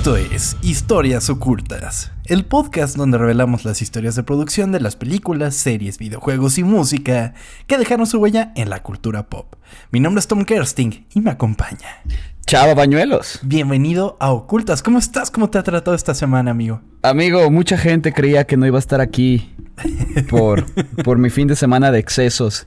Esto es Historias Ocultas, el podcast donde revelamos las historias de producción de las películas, series, videojuegos y música que dejaron su huella en la cultura pop. Mi nombre es Tom Kersting y me acompaña. Chava Bañuelos. Bienvenido a Ocultas. ¿Cómo estás? ¿Cómo te ha tratado esta semana, amigo? Amigo, mucha gente creía que no iba a estar aquí por, por mi fin de semana de excesos.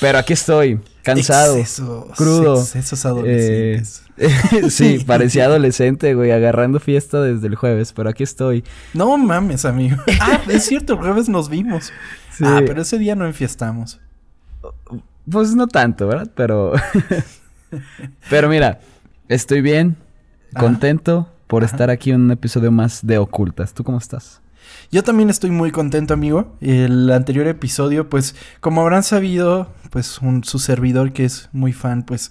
Pero aquí estoy, cansado, Excesos, crudo. Excesos adolescentes. Eh, sí, parecía adolescente, güey, agarrando fiesta desde el jueves, pero aquí estoy. No mames, amigo. Ah, es cierto, el jueves nos vimos. Sí. Ah, pero ese día no enfiestamos. Pues no tanto, ¿verdad? Pero. pero mira, estoy bien, Ajá. contento por Ajá. estar aquí en un episodio más de Ocultas. ¿Tú cómo estás? Yo también estoy muy contento, amigo. El anterior episodio, pues, como habrán sabido, pues, un, su servidor que es muy fan, pues,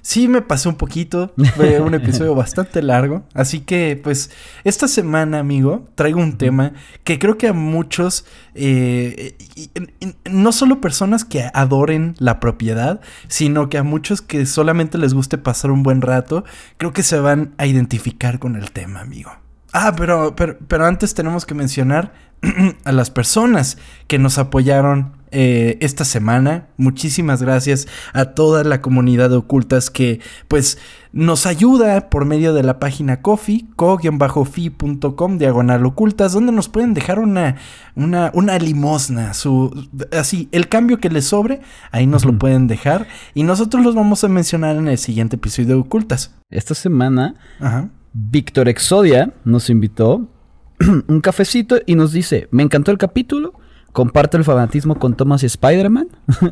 sí me pasé un poquito. Fue un episodio bastante largo. Así que, pues, esta semana, amigo, traigo un tema que creo que a muchos, eh, y- y- y- no solo personas que adoren la propiedad, sino que a muchos que solamente les guste pasar un buen rato, creo que se van a identificar con el tema, amigo. Ah, pero, pero, pero antes tenemos que mencionar a las personas que nos apoyaron eh, esta semana. Muchísimas gracias a toda la comunidad de ocultas que pues nos ayuda por medio de la página coffee, co-fi.com, diagonal ocultas, donde nos pueden dejar una, una, una limosna, su, así, el cambio que les sobre, ahí nos lo pueden dejar y nosotros los vamos a mencionar en el siguiente episodio de ocultas. Esta semana Ajá. Víctor Exodia nos invitó un cafecito y nos dice, me encantó el capítulo, comparto el fanatismo con Thomas y Spider-Man.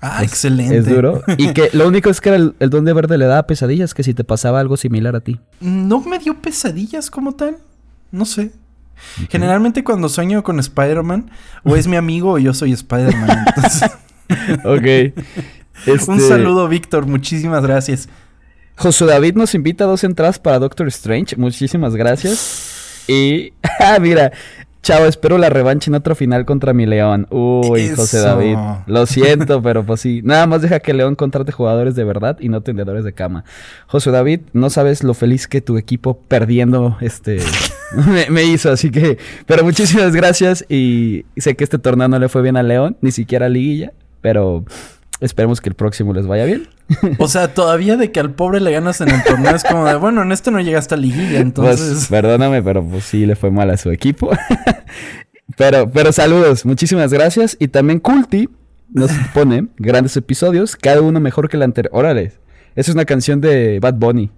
Ah, Es- excelente. Es duro. Y que lo único es que el, el Duende Verde le daba pesadillas, que si te pasaba algo similar a ti. No me dio pesadillas como tal. No sé. Generalmente cuando sueño con Spider-Man, o es mi amigo o yo soy Spider-Man. Ok. Un Este, saludo, Víctor. Muchísimas gracias. Josué David nos invita a dos entradas para Doctor Strange. Muchísimas gracias. Y, ah, mira, chao, espero la revancha en otro final contra mi León. Uy, José. David. Lo siento, pero pues sí. Nada más deja que León contrate jugadores de verdad y no tendedores de cama. José David, no sabes lo feliz que tu equipo perdiendo este me, me hizo, así que. Pero muchísimas gracias. Y sé que este torneo no le fue bien a León, ni siquiera a Liguilla, pero. Esperemos que el próximo les vaya bien. O sea, todavía de que al pobre le ganas en el torneo es como de, bueno, en este no llega hasta liguilla, entonces... Pues, perdóname, pero pues sí le fue mal a su equipo. pero, pero saludos, muchísimas gracias. Y también Culti nos pone grandes episodios, cada uno mejor que el anterior. Órale, esa es una canción de Bad Bunny.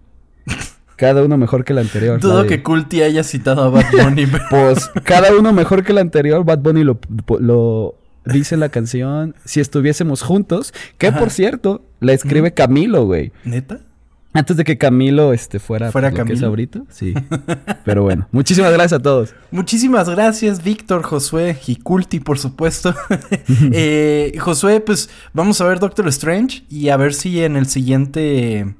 Cada uno mejor que el anterior. Dudo que Culti haya citado a Bad Bunny. pero- Pues cada uno mejor que el anterior. Bad Bunny lo, lo dice la canción. Si estuviésemos juntos. Que Ajá. por cierto, la escribe Camilo, güey. ¿Neta? Antes de que Camilo este, fuera, ¿Fuera lo que es Camilo? ahorita. Sí. Pero bueno, muchísimas gracias a todos. Muchísimas gracias, Víctor, Josué y Culti, por supuesto. Eh, Josué, pues vamos a ver Doctor Strange y a ver si en el siguiente.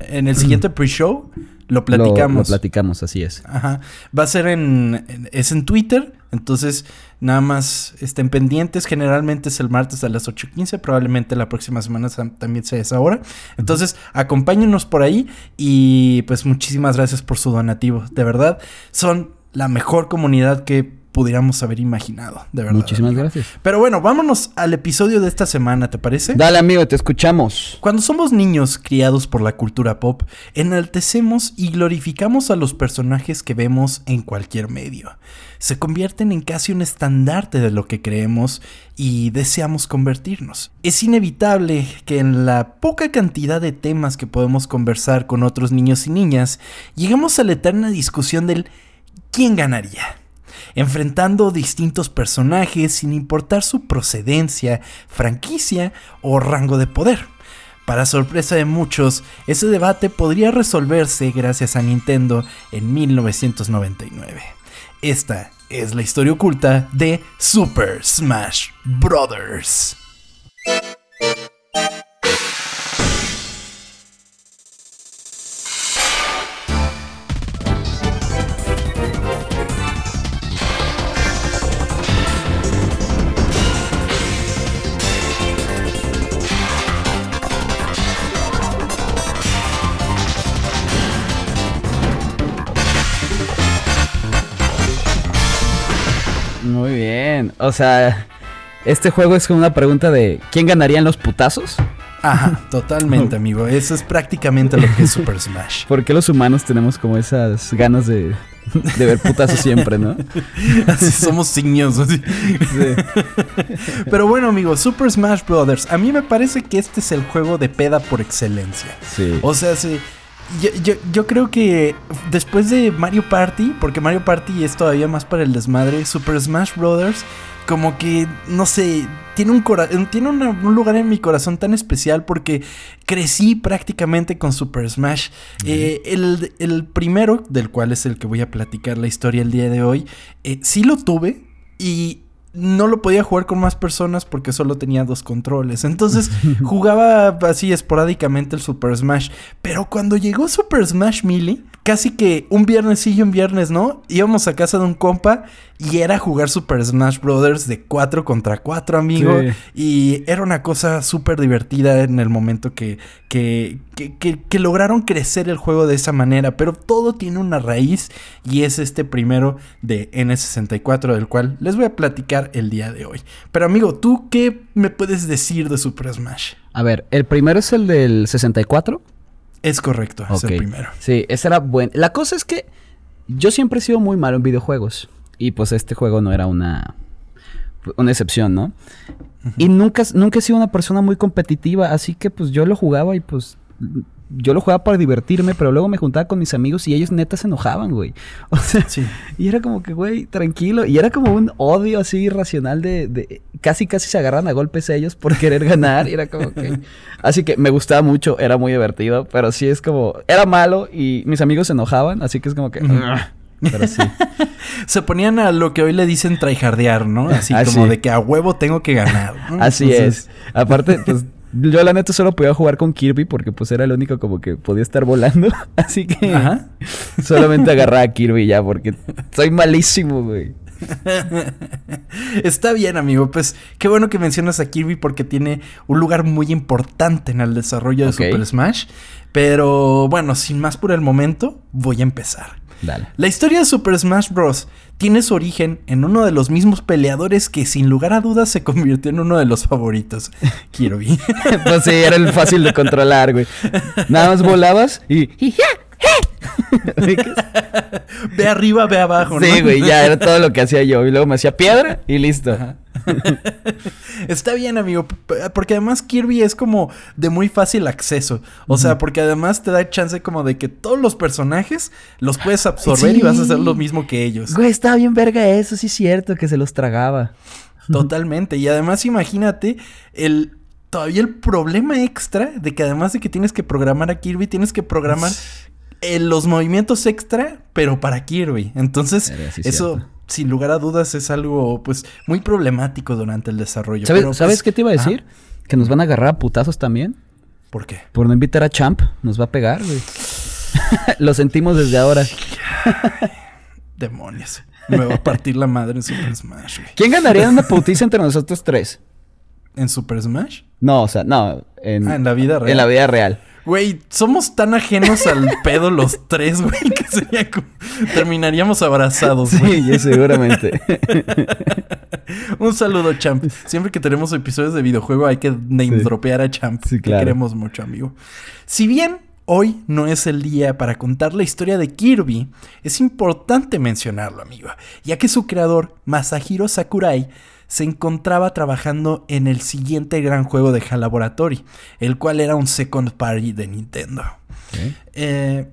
En el siguiente pre-show lo platicamos. Lo, lo platicamos, así es. Ajá. Va a ser en- Es en Twitter. Entonces, nada más estén pendientes. Generalmente es el martes a las 8.15. Probablemente la próxima semana también sea esa hora. Entonces, acompáñenos por ahí. Y pues muchísimas gracias por su donativo. De verdad, son la mejor comunidad que pudiéramos haber imaginado. De verdad. Muchísimas amigo. gracias. Pero bueno, vámonos al episodio de esta semana, ¿te parece? Dale, amigo, te escuchamos. Cuando somos niños criados por la cultura pop, enaltecemos y glorificamos a los personajes que vemos en cualquier medio. Se convierten en casi un estandarte de lo que creemos y deseamos convertirnos. Es inevitable que en la poca cantidad de temas que podemos conversar con otros niños y niñas, lleguemos a la eterna discusión del ¿quién ganaría? Enfrentando distintos personajes sin importar su procedencia, franquicia o rango de poder. Para sorpresa de muchos, ese debate podría resolverse gracias a Nintendo en 1999. Esta es la historia oculta de Super Smash Bros. O sea, este juego es como una pregunta de ¿quién ganaría en los putazos? Ajá, totalmente, amigo. Eso es prácticamente lo que es Super Smash. ¿Por qué los humanos tenemos como esas ganas de, de ver putazos siempre, no? Así somos signos. así. Pero bueno, amigo, Super Smash Brothers. A mí me parece que este es el juego de peda por excelencia. Sí. O sea, sí. Yo, yo, yo creo que después de Mario Party, porque Mario Party es todavía más para el desmadre, Super Smash Brothers, como que, no sé, tiene un, cora- tiene un lugar en mi corazón tan especial porque crecí prácticamente con Super Smash. Eh, el, el primero, del cual es el que voy a platicar la historia el día de hoy, eh, sí lo tuve y no lo podía jugar con más personas porque solo tenía dos controles. Entonces jugaba así esporádicamente el Super Smash. Pero cuando llegó Super Smash Melee, casi que un viernes sí y un viernes no, íbamos a casa de un compa y era jugar Super Smash Brothers de 4 contra 4, amigo. Sí. Y era una cosa súper divertida en el momento que, que, que, que- que lograron crecer el juego de esa manera. Pero todo tiene una raíz y es este primero de N64 del cual les voy a platicar el día de hoy. Pero amigo, ¿tú qué me puedes decir de Super Smash? A ver, el primero es el del 64. Es correcto, es Ok. el primero. Sí, ese era bueno. La cosa es que yo siempre he sido muy malo en videojuegos. Y pues este juego no era una, una excepción, ¿no? Y nunca, nunca he sido una persona muy competitiva, así que pues yo lo jugaba y pues yo lo jugaba para divertirme, pero luego me juntaba con mis amigos y ellos neta se enojaban, güey. O sea, Sí. y era como que, güey, tranquilo. Y era como un odio así irracional de, de- Casi, casi se agarran a golpes ellos por querer ganar. Y era como que... Así que me gustaba mucho, era muy divertido. Pero sí es como... Era malo y mis amigos se enojaban. Así que es como que... "Ugh". Pero sí. Se ponían a lo que hoy le dicen tryhardear, ¿no? Así Ah, como de que a huevo tengo que ganar. ¿no? Así Entonces, es. Aparte, pues... Yo la neta solo podía jugar con Kirby porque pues era el único como que podía estar volando. Así que Ajá. solamente agarraba a Kirby ya porque soy malísimo, güey. Está bien, amigo. Pues qué bueno que mencionas a Kirby porque tiene un lugar muy importante en el desarrollo de. Super Smash. Pero bueno, sin más por el momento, voy a empezar. Dale. La historia de Super Smash Bros. tiene su origen en uno de los mismos peleadores que sin lugar a dudas se convirtió en uno de los favoritos, Kirby. pues sí, era el fácil de controlar, güey. Nada más volabas y... ve arriba, ve abajo, ¿no? sí, güey, ya era todo lo que hacía yo. Y luego me hacía piedra y listo. Está bien, amigo, porque además Kirby es como de muy fácil acceso. O sea, porque además te da chance como de que todos los personajes los puedes absorber y vas a hacer lo mismo que ellos. Güey, estaba bien verga eso, sí es cierto, que se los tragaba. Totalmente. Y además imagínate el todavía el problema extra de que además de que tienes que programar a Kirby, tienes que programar eh, los movimientos extra, pero para Kirby. Entonces, sí, eso cierto. sin lugar a dudas es algo pues muy problemático durante el desarrollo. ¿Sabes, Pero, ¿sabes pues, qué te iba a decir? Que nos van a agarrar a putazos también. ¿Por qué? Por no invitar a Champ, nos va a pegar, güey. Lo sentimos desde ahora. Demonios. Me va a partir la madre en Super Smash. güey. ¿Quién ganaría en una putiza entre nosotros tres? ¿En Super Smash? No, o sea, no. En, Ah, en la vida real. En la vida real. Güey, somos tan ajenos al pedo los tres, güey, que sería como... Terminaríamos abrazados, güey. Sí, yo seguramente. Un saludo, Champ. Siempre que tenemos episodios de videojuego hay que name Sí. dropear a Champ. Sí, Te claro. queremos mucho, amigo. Si bien hoy no es el día para contar la historia de Kirby, es importante mencionarlo, amigo, ya que su creador, Masahiro Sakurai, se encontraba trabajando en el siguiente gran juego de HAL Laboratory, el cual era un second party de Nintendo. Eh,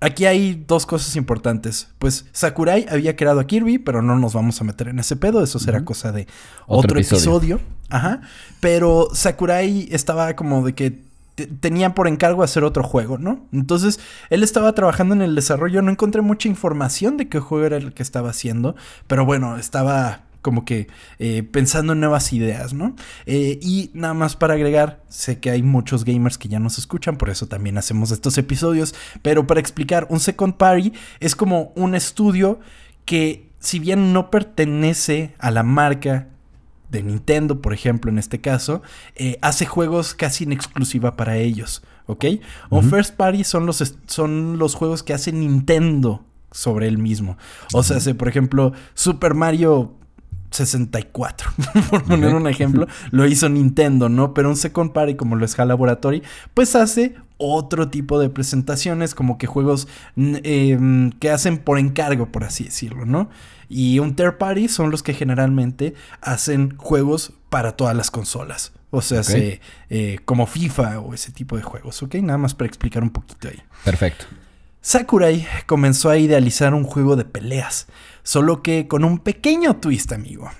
aquí hay dos cosas importantes. Pues Sakurai había creado a Kirby, pero no nos vamos a meter en ese pedo. Eso será cosa de Otro otro, episodio. episodio. Ajá. Pero Sakurai estaba como de que te- tenía por encargo hacer otro juego, ¿no? Entonces, él estaba trabajando en el desarrollo. No encontré mucha información de qué juego era el que estaba haciendo. Pero bueno, estaba como que eh, pensando en nuevas ideas, ¿no? Eh, y nada más para agregar, sé que hay muchos gamers que ya nos escuchan, por eso también hacemos estos episodios, pero para explicar, un second party es como un estudio que si bien no pertenece a la marca de Nintendo, por ejemplo, en este caso, eh, hace juegos casi en exclusiva para ellos, ¿ok? Un Ujú. first party son los, son los juegos que hace Nintendo sobre él mismo. O sea, si, por ejemplo, Super Mario 64, por poner un ejemplo, lo hizo Nintendo, ¿no? Pero un Second Party como lo es HAL Laboratory, pues hace otro tipo de presentaciones, como que juegos em, que hacen por encargo, por así decirlo, ¿no? Y un third party son los que generalmente hacen juegos para todas las consolas. O sea, eh, como FIFA o ese tipo de juegos, ¿ok? Nada más para explicar un poquito ahí. Perfecto. Sakurai comenzó a idealizar un juego de peleas, solo que con un pequeño twist, amigo.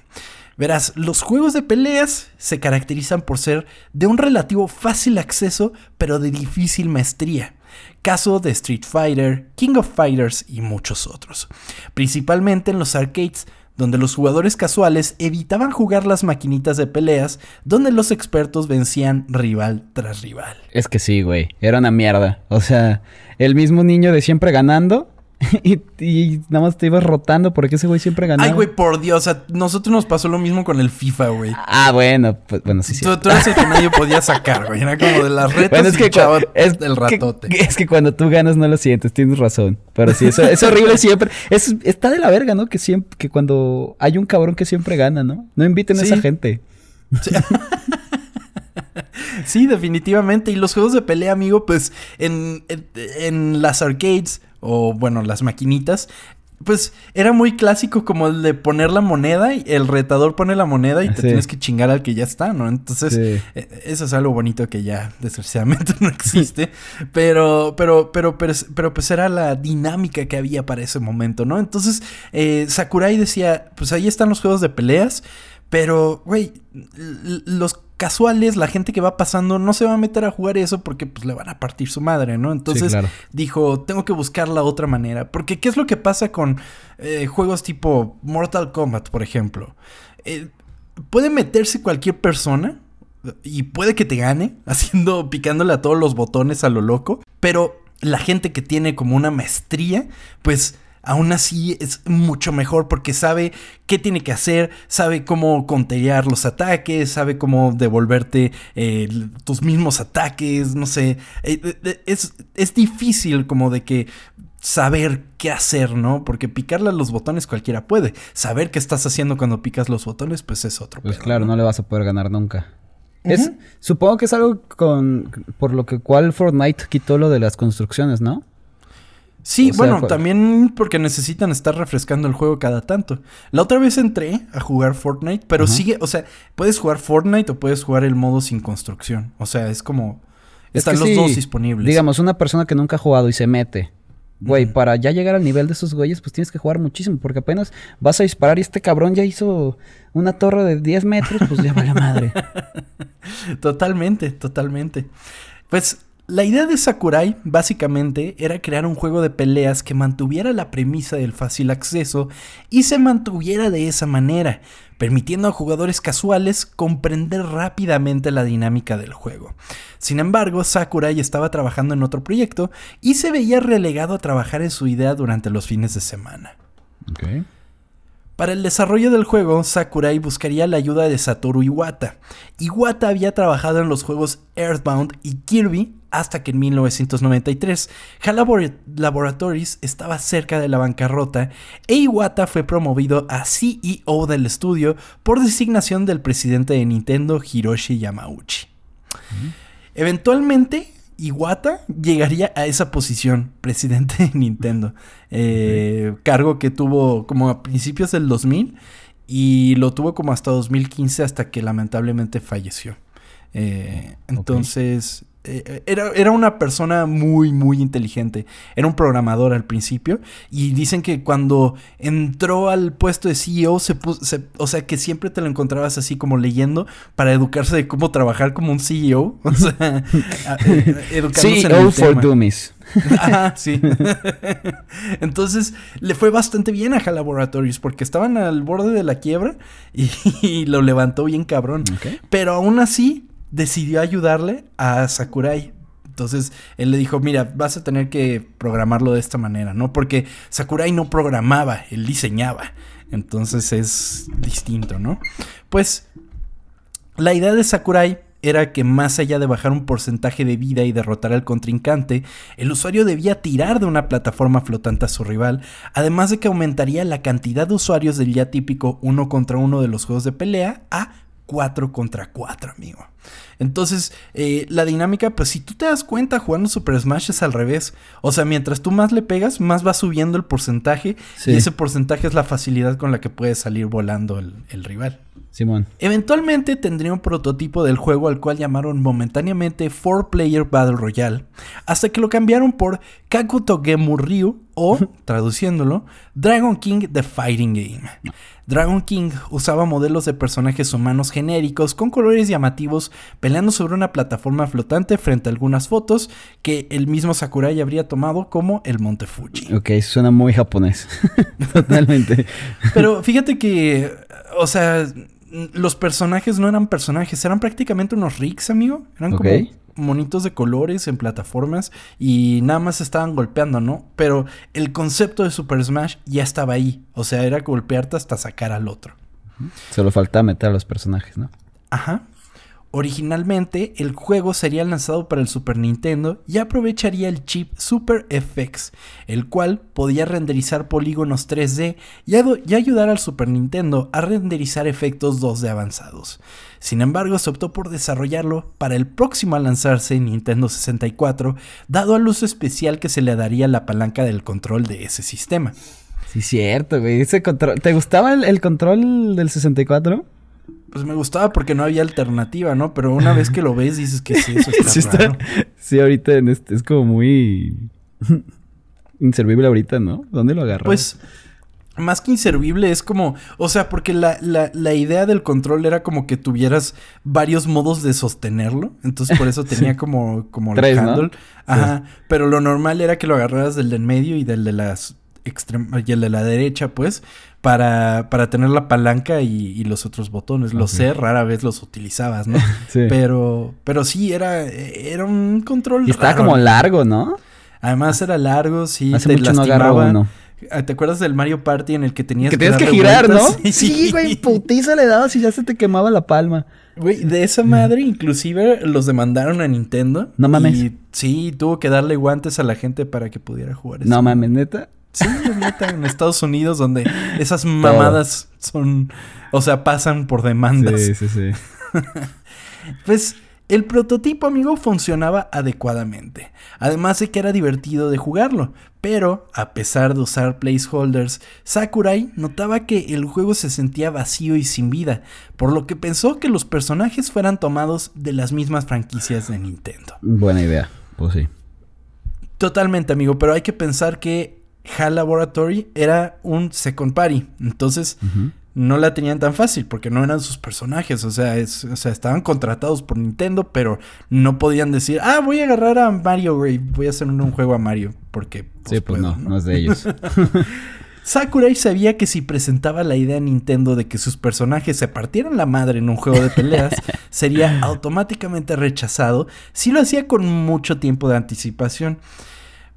Verás, los juegos de peleas se caracterizan por ser de un relativo fácil acceso, pero de difícil maestría. Caso de Street Fighter, King of Fighters y muchos otros. Principalmente en los arcades, donde los jugadores casuales evitaban jugar las maquinitas de peleas, donde los expertos vencían rival tras rival. Es que sí, güey, era una mierda. O sea, el mismo niño de siempre ganando y, nada más te ibas rotando porque ese güey siempre ganaba. Ay, güey, por Dios. A nosotros nos pasó lo mismo con el FIFA, güey. Ah, bueno, pues bueno, sí, sí. Tú, eres el que nadie podía sacar, güey. Era como de las retas es que es el ratote. es que cuando tú ganas no lo sientes, tienes razón. Pero sí, eso es horrible siempre. Es, está de la verga, ¿no? Que siempre, que cuando hay un cabrón que siempre gana, ¿no? No inviten a esa gente. Sí. definitivamente. Y los juegos de pelea, amigo, pues en, en las arcades o bueno, las maquinitas, pues era muy clásico como el de poner la moneda y el retador pone la moneda y te tienes que chingar al que ya está, ¿no? Entonces, e, eso es algo bonito que ya desgraciadamente no existe, pero, pero, pero, pero, pues era la dinámica que había para ese momento, ¿no? Entonces, eh, Sakurai decía, pues ahí están los juegos de peleas, pero, güey, los casuales, la gente que va pasando no se va a meter a jugar eso porque pues le van a partir su madre, ¿no? Entonces dijo, tengo que buscar la otra manera. Porque ¿qué es lo que pasa con eh, juegos tipo Mortal Kombat, por ejemplo? Eh, puede meterse cualquier persona y puede que te gane haciendo, picándole a todos los botones a lo loco, pero la gente que tiene como una maestría, pues aún así es mucho mejor porque sabe qué tiene que hacer, sabe cómo contear los ataques, sabe cómo devolverte eh, tus mismos ataques, no sé, eh, eh, es, es difícil como de que saber qué hacer, ¿no? Porque picarle a los botones cualquiera puede. Saber qué estás haciendo cuando picas los botones, pues es otro. Pues claro, ¿no? le vas a poder ganar nunca. Es, supongo que es algo con por lo que cual Fortnite quitó lo de las construcciones, ¿no? Sí, bueno, también porque necesitan estar refrescando el juego cada tanto. La otra vez entré a jugar Fortnite, pero sigue, o sea, puedes jugar Fortnite o puedes jugar el modo sin construcción. O sea, es como... están los dos disponibles. Digamos, una persona que nunca ha jugado y se mete. Güey, para ya llegar al nivel de esos güeyes, pues tienes que jugar muchísimo. Porque apenas vas a disparar y este cabrón ya hizo una torre de 10 metros, pues ya vale madre. totalmente, totalmente. Pues la idea de Sakurai básicamente era crear un juego de peleas que mantuviera la premisa del fácil acceso y se mantuviera de esa manera, permitiendo a jugadores casuales comprender rápidamente la dinámica del juego. Sin embargo, Sakurai estaba trabajando en otro proyecto y se veía relegado a trabajar en su idea durante los fines de semana. Para el desarrollo del juego, Sakurai buscaría la ayuda de Satoru Iwata. Iwata había trabajado en los juegos Earthbound y Kirby hasta que en 1993 HAL Laboratories estaba cerca de la bancarrota e Iwata fue promovido a CEO del estudio por designación del presidente de Nintendo Hiroshi Yamauchi. Eventualmente, Iwata llegaría a esa posición, presidente de Nintendo, eh, cargo que tuvo como a principios del 2000 y lo tuvo como hasta 2015 hasta que lamentablemente falleció. Eh, entonces, era, era, una persona muy, muy inteligente. Era un programador al principio. Y dicen que cuando entró al puesto de CEO, se, puso, o sea, que siempre te lo encontrabas así como leyendo para educarse de cómo trabajar como un CEO. O sea, eh, CEO en el for Dummies. sí. Entonces le fue bastante bien a HAL Laboratories porque estaban al borde de la quiebra y, lo levantó bien cabrón. Pero aún así decidió ayudarle a Sakurai. Entonces él le dijo, mira, vas a tener que programarlo de esta manera, ¿no? Porque Sakurai no programaba, él diseñaba. Entonces es distinto, ¿no? Pues la idea de Sakurai era que más allá de bajar un porcentaje de vida y derrotar al contrincante, el usuario debía tirar de una plataforma flotante a su rival, además de que aumentaría la cantidad de usuarios del ya típico uno contra uno de los juegos de pelea a 4 contra 4, amigo. Entonces, eh, la dinámica, pues si tú te das cuenta jugando Super Smash es al revés. O sea, mientras tú más le pegas, más va subiendo el porcentaje. Y ese porcentaje es la facilidad con la que puede salir volando el, el rival. Simón. Eventualmente tendría un prototipo del juego al cual llamaron momentáneamente 4-Player Battle Royale, hasta que lo cambiaron por Kakuto Gemu Ryu o, traduciéndolo, Dragon King The Fighting Game. Dragon King usaba modelos de personajes humanos genéricos con colores llamativos peleando sobre una plataforma flotante frente a algunas fotos que el mismo Sakurai habría tomado como el Monte Fuji. Ok, suena muy japonés. Totalmente. Pero fíjate que, o sea, los personajes no eran personajes, eran prácticamente unos rigs, amigo. Eran como monitos de colores en plataformas y nada más estaban golpeando, ¿no? Pero el concepto de Super Smash ya estaba ahí. O sea, era golpearte hasta sacar al otro. Solo falta meter a los personajes, ¿no? Ajá. Originalmente, el juego sería lanzado para el Super Nintendo y aprovecharía el chip Super FX, el cual podía renderizar polígonos 3D y, ayudar al Super Nintendo a renderizar efectos 2D avanzados. Sin embargo, se optó por desarrollarlo para el próximo a lanzarse Nintendo 64, dado al uso especial que se le daría la palanca del control de ese sistema. Sí, cierto, güey. Ese control. ¿Te gustaba el, el control del 64? Pues me gustaba porque no había alternativa, ¿no? Pero una vez que lo ves dices que sí, eso está, sí, raro. sí, ahorita en este, es como muy inservible ahorita, ¿no? ¿Dónde lo agarras? Pues más que inservible es como, o sea, porque la, la, la, idea del control era como que tuvieras varios modos de sostenerlo, entonces por eso tenía como, como Tres, el handle. ¿no? Ajá, pero lo normal era que lo agarraras del de en medio y del de las y el de la derecha, pues, para, para tener la palanca y, los otros botones. Lo sé, rara vez los utilizabas, ¿no? sí. Pero, pero sí, era, era un control. Y estaba como largo, ¿no? Además era largo, sí. Hace mucho no agarraba uno. Ah, ¿Te acuerdas del Mario Party en el que tenías que, tenías que girar, vueltas? ¿no? Sí, güey, putiza le dabas y ya se te quemaba la palma. Güey, de esa madre inclusive los demandaron a Nintendo. No mames. Y sí, tuvo que darle guantes a la gente para que pudiera jugar eso. No mames, neta. Sí, neta, en Estados Unidos, donde esas mamadas son. O sea, pasan por demandas. Sí, sí, sí. pues el prototipo, amigo, funcionaba adecuadamente. Además de que era divertido de jugarlo. Pero, a pesar de usar placeholders, Sakurai notaba que el juego se sentía vacío y sin vida, por lo que pensó que los personajes fueran tomados de las mismas franquicias de Nintendo. Buena idea, pues sí. Totalmente, amigo, pero hay que pensar que HAL Laboratory era un second party. Entonces, uh -huh. no la tenían tan fácil porque no eran sus personajes. O sea, es, o sea, estaban contratados por Nintendo, pero no podían decir, ah, voy a agarrar a Mario, güey. Voy a hacer un, juego a Mario. Porque. Pues, sí, pues puedo, no, no, no es de ellos. Sakurai sabía que si presentaba la idea a Nintendo de que sus personajes se partieran la madre en un juego de peleas, sería automáticamente rechazado si lo hacía con mucho tiempo de anticipación.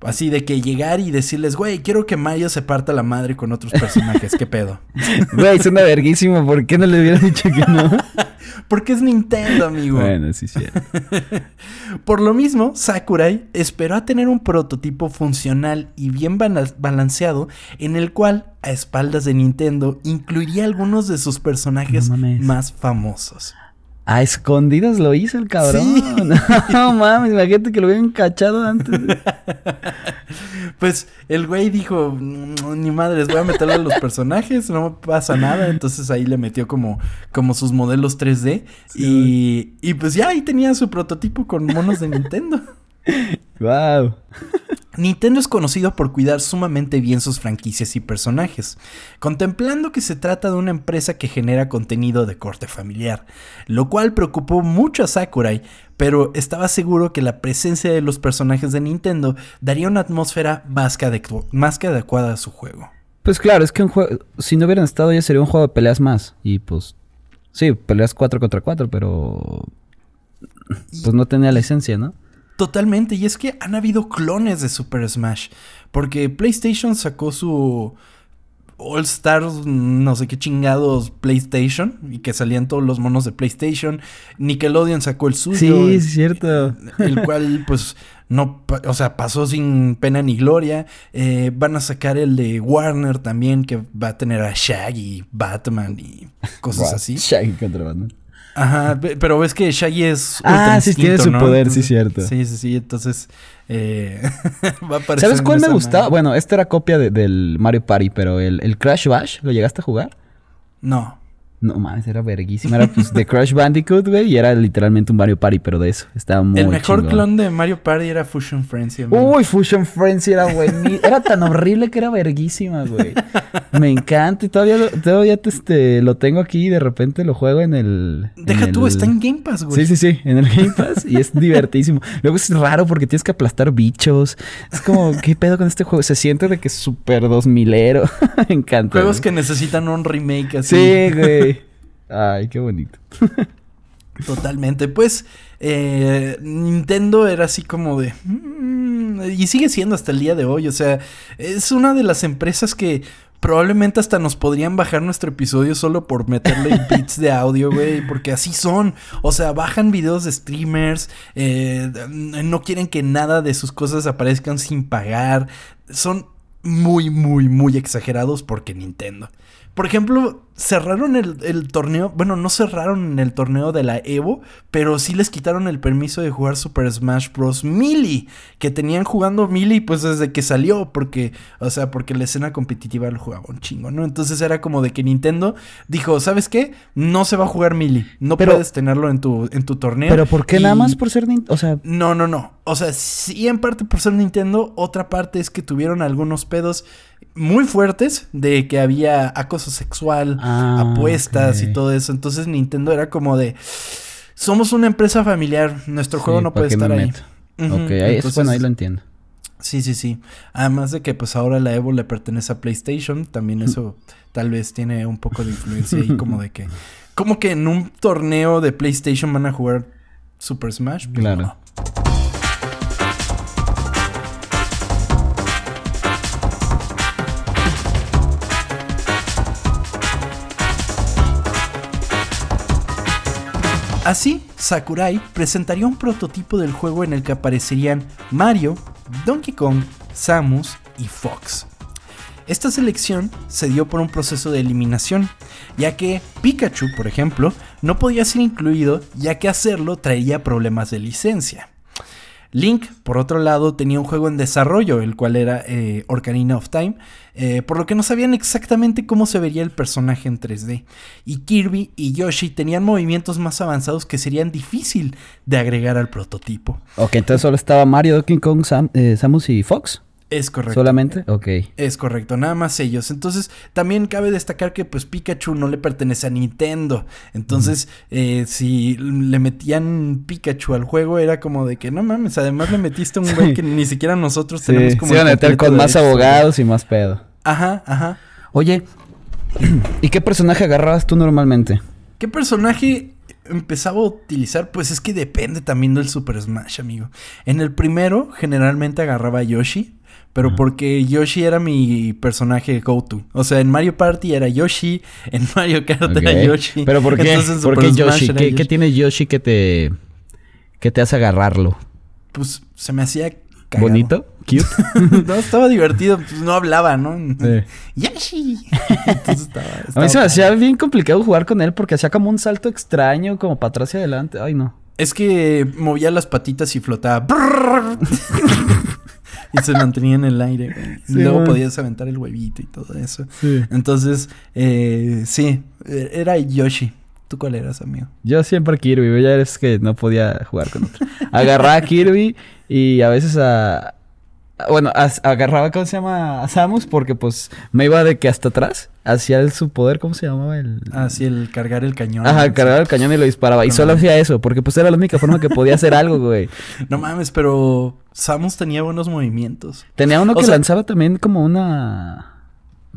Así de que llegar y decirles, güey, quiero que Mario se parta la madre con otros personajes. ¿Qué pedo? Güey, suena verguísimo. ¿Por qué no le hubieras dicho que no? Porque es Nintendo, amigo. Bueno, sí, sí. Por lo mismo, Sakurai esperó a tener un prototipo funcional y bien balanceado en el cual, a espaldas de Nintendo, incluiría algunos de sus personajes No más famosos. A escondidas lo hizo el cabrón. Sí. No mames, imagínate que lo hubieran cachado antes. Pues el güey dijo, "Mm, ni madres, voy a meterle a los personajes, no pasa nada. Entonces ahí le metió como, como sus modelos 3D. y, y pues ya ahí tenía su prototipo con monos de Nintendo. Wow. Nintendo es conocido por cuidar sumamente bien sus franquicias y personajes, contemplando que se trata de una empresa que genera contenido de corte familiar, lo cual preocupó mucho a Sakurai, pero estaba seguro que la presencia de los personajes de Nintendo daría una atmósfera más que, adecuada a su juego. Pues claro, es que un juego, si no hubieran estado ya sería un juego de peleas más. Y pues, sí, peleas 4 contra 4, pero... Pues no tenía la esencia, ¿no? Totalmente, y es que han habido clones de Super Smash, porque PlayStation sacó su All Stars, no sé qué chingados PlayStation y que salían todos los monos de PlayStation. Nickelodeon sacó el suyo. Sí, es cierto. El cual, pues, no, o sea, pasó sin pena ni gloria. Eh, van a sacar el de Warner también, que va a tener a Shaggy, Batman y cosas así. Shaggy contra Batman. Ajá, pero ves que Shaggy es. Ah, sí, tiene su poder, sí, cierto. Sí, sí, sí. Entonces, eh, va a aparecer. ¿Sabes cuál me gustaba? Bueno, esta era copia del Mario Party, pero el, el Crash Bash, ¿lo llegaste a jugar? No. No mames, era verguísima. Era pues de Crash Bandicoot, güey, y era literalmente un Mario Party, pero de eso. Estaba muy El mejor clon de Mario Party era Fusion Frenzy. Uy, Fusion Frenzy era güey. Era tan horrible que era verguísima, güey. Me encanta y todavía, todavía te, este, lo tengo aquí y de repente lo juego en el. Deja tú, está en Game Pass, güey. Sí, sí, sí, en el Game Pass y es divertísimo. Luego es raro porque tienes que aplastar bichos. Es como, ¿qué pedo con este juego? Se siente de que es súper 2000ero. Me encanta. Juegos que necesitan un remake así. Sí, güey. Ay, qué bonito. Totalmente. Pues eh, Nintendo era así como de... Mm", y sigue siendo hasta el día de hoy. O sea, es una de las empresas que probablemente hasta nos podrían bajar nuestro episodio solo por meterle bits de audio, güey, porque así son. O sea, bajan videos de streamers, eh, no quieren que nada de sus cosas aparezcan sin pagar. Son muy, muy, muy exagerados porque Nintendo. Por ejemplo, cerraron el, torneo, bueno, no cerraron el torneo de la Evo, pero sí les quitaron el permiso de jugar Super Smash Bros. Melee, que tenían jugando Melee pues desde que salió, porque, o sea, porque la escena competitiva lo jugaba un chingo, ¿no? Entonces era como de que Nintendo dijo, ¿sabes qué? No se va a jugar Melee, no puedes tenerlo en tu, en tu torneo. Pero ¿por qué nada más por ser Nintendo? O sea... No, no, no. O sea, sí en parte por ser Nintendo, otra parte es que tuvieron algunos pedos muy fuertes de que había acoso sexual, ah, apuestas y todo eso. Entonces Nintendo era como de somos una empresa familiar, nuestro juego no puede estar ahí. Ok, ahí, bueno, ahí lo entiendo. Sí, sí, sí. Además de que pues ahora la Evo le pertenece a PlayStation, también eso tal vez tiene un poco de influencia ahí como de que como que en un torneo de PlayStation van a jugar Super Smash. Pues claro. Así, Sakurai presentaría un prototipo del juego en el que aparecerían Mario, Donkey Kong, Samus y Fox. Esta selección se dio por un proceso de eliminación, ya que Pikachu, por ejemplo, no podía ser incluido ya que hacerlo traería problemas de licencia. Link, por otro lado, tenía un juego en desarrollo, el cual era eh, Ocarina of Time, eh, por lo que no sabían exactamente cómo se vería el personaje en 3D. Y Kirby y Yoshi tenían movimientos más avanzados que serían difícil de agregar al prototipo. Ok, entonces solo estaba Mario, Donkey Kong, eh, Samus y Fox. Es correcto. ¿Solamente? Ok. Es correcto, nada más ellos. Entonces, también cabe destacar que pues Pikachu no le pertenece a Nintendo. Entonces, eh, si le metían Pikachu al juego, era como de que no mames, además le metiste un güey que ni siquiera nosotros tenemos como. Se iban a meter con más abogados y más pedo. Ajá, ajá. Oye, ¿y qué personaje agarrabas tú normalmente? ¿Qué personaje empezaba a utilizar? Pues es que depende también del Super Smash, amigo. En el primero, generalmente agarraba a Yoshi. Pero porque Yoshi era mi personaje go-to. O sea, en Mario Party era Yoshi, en Mario Kart era Yoshi. ¿Pero por qué? ¿Por qué Yoshi? ¿Qué, tiene Yoshi que te, que te hace agarrarlo? Pues se me hacía ¿Bonito? ¿Cute? no, estaba divertido. Pues no hablaba, ¿no? Yoshi. Entonces estaba, a mí se me hacía bien complicado jugar con él porque hacía como un salto extraño, como para atrás y adelante. Ay, no. Es que movía las patitas y flotaba. Y se mantenía en el aire. luego podías aventar el huevito y todo eso. Entonces, eh, sí, e-, era Yoshi. ¿Tú cuál eras, amigo? Yo siempre Kirby. Ya eres que no podía jugar con otro. Agarraba a Kirby y a veces a... Bueno, agarraba, ¿cómo se llama? A Samus porque pues me iba de que hasta atrás. Hacía el, su poder, ¿cómo se llamaba? El... Ah, sí, el cargar el cañón. Ajá, cargar el cañón y lo disparaba. y solo hacía eso, porque pues era la única forma que podía hacer algo, güey. No mames, pero Samus tenía buenos movimientos. Tenía uno que lanzaba también como una...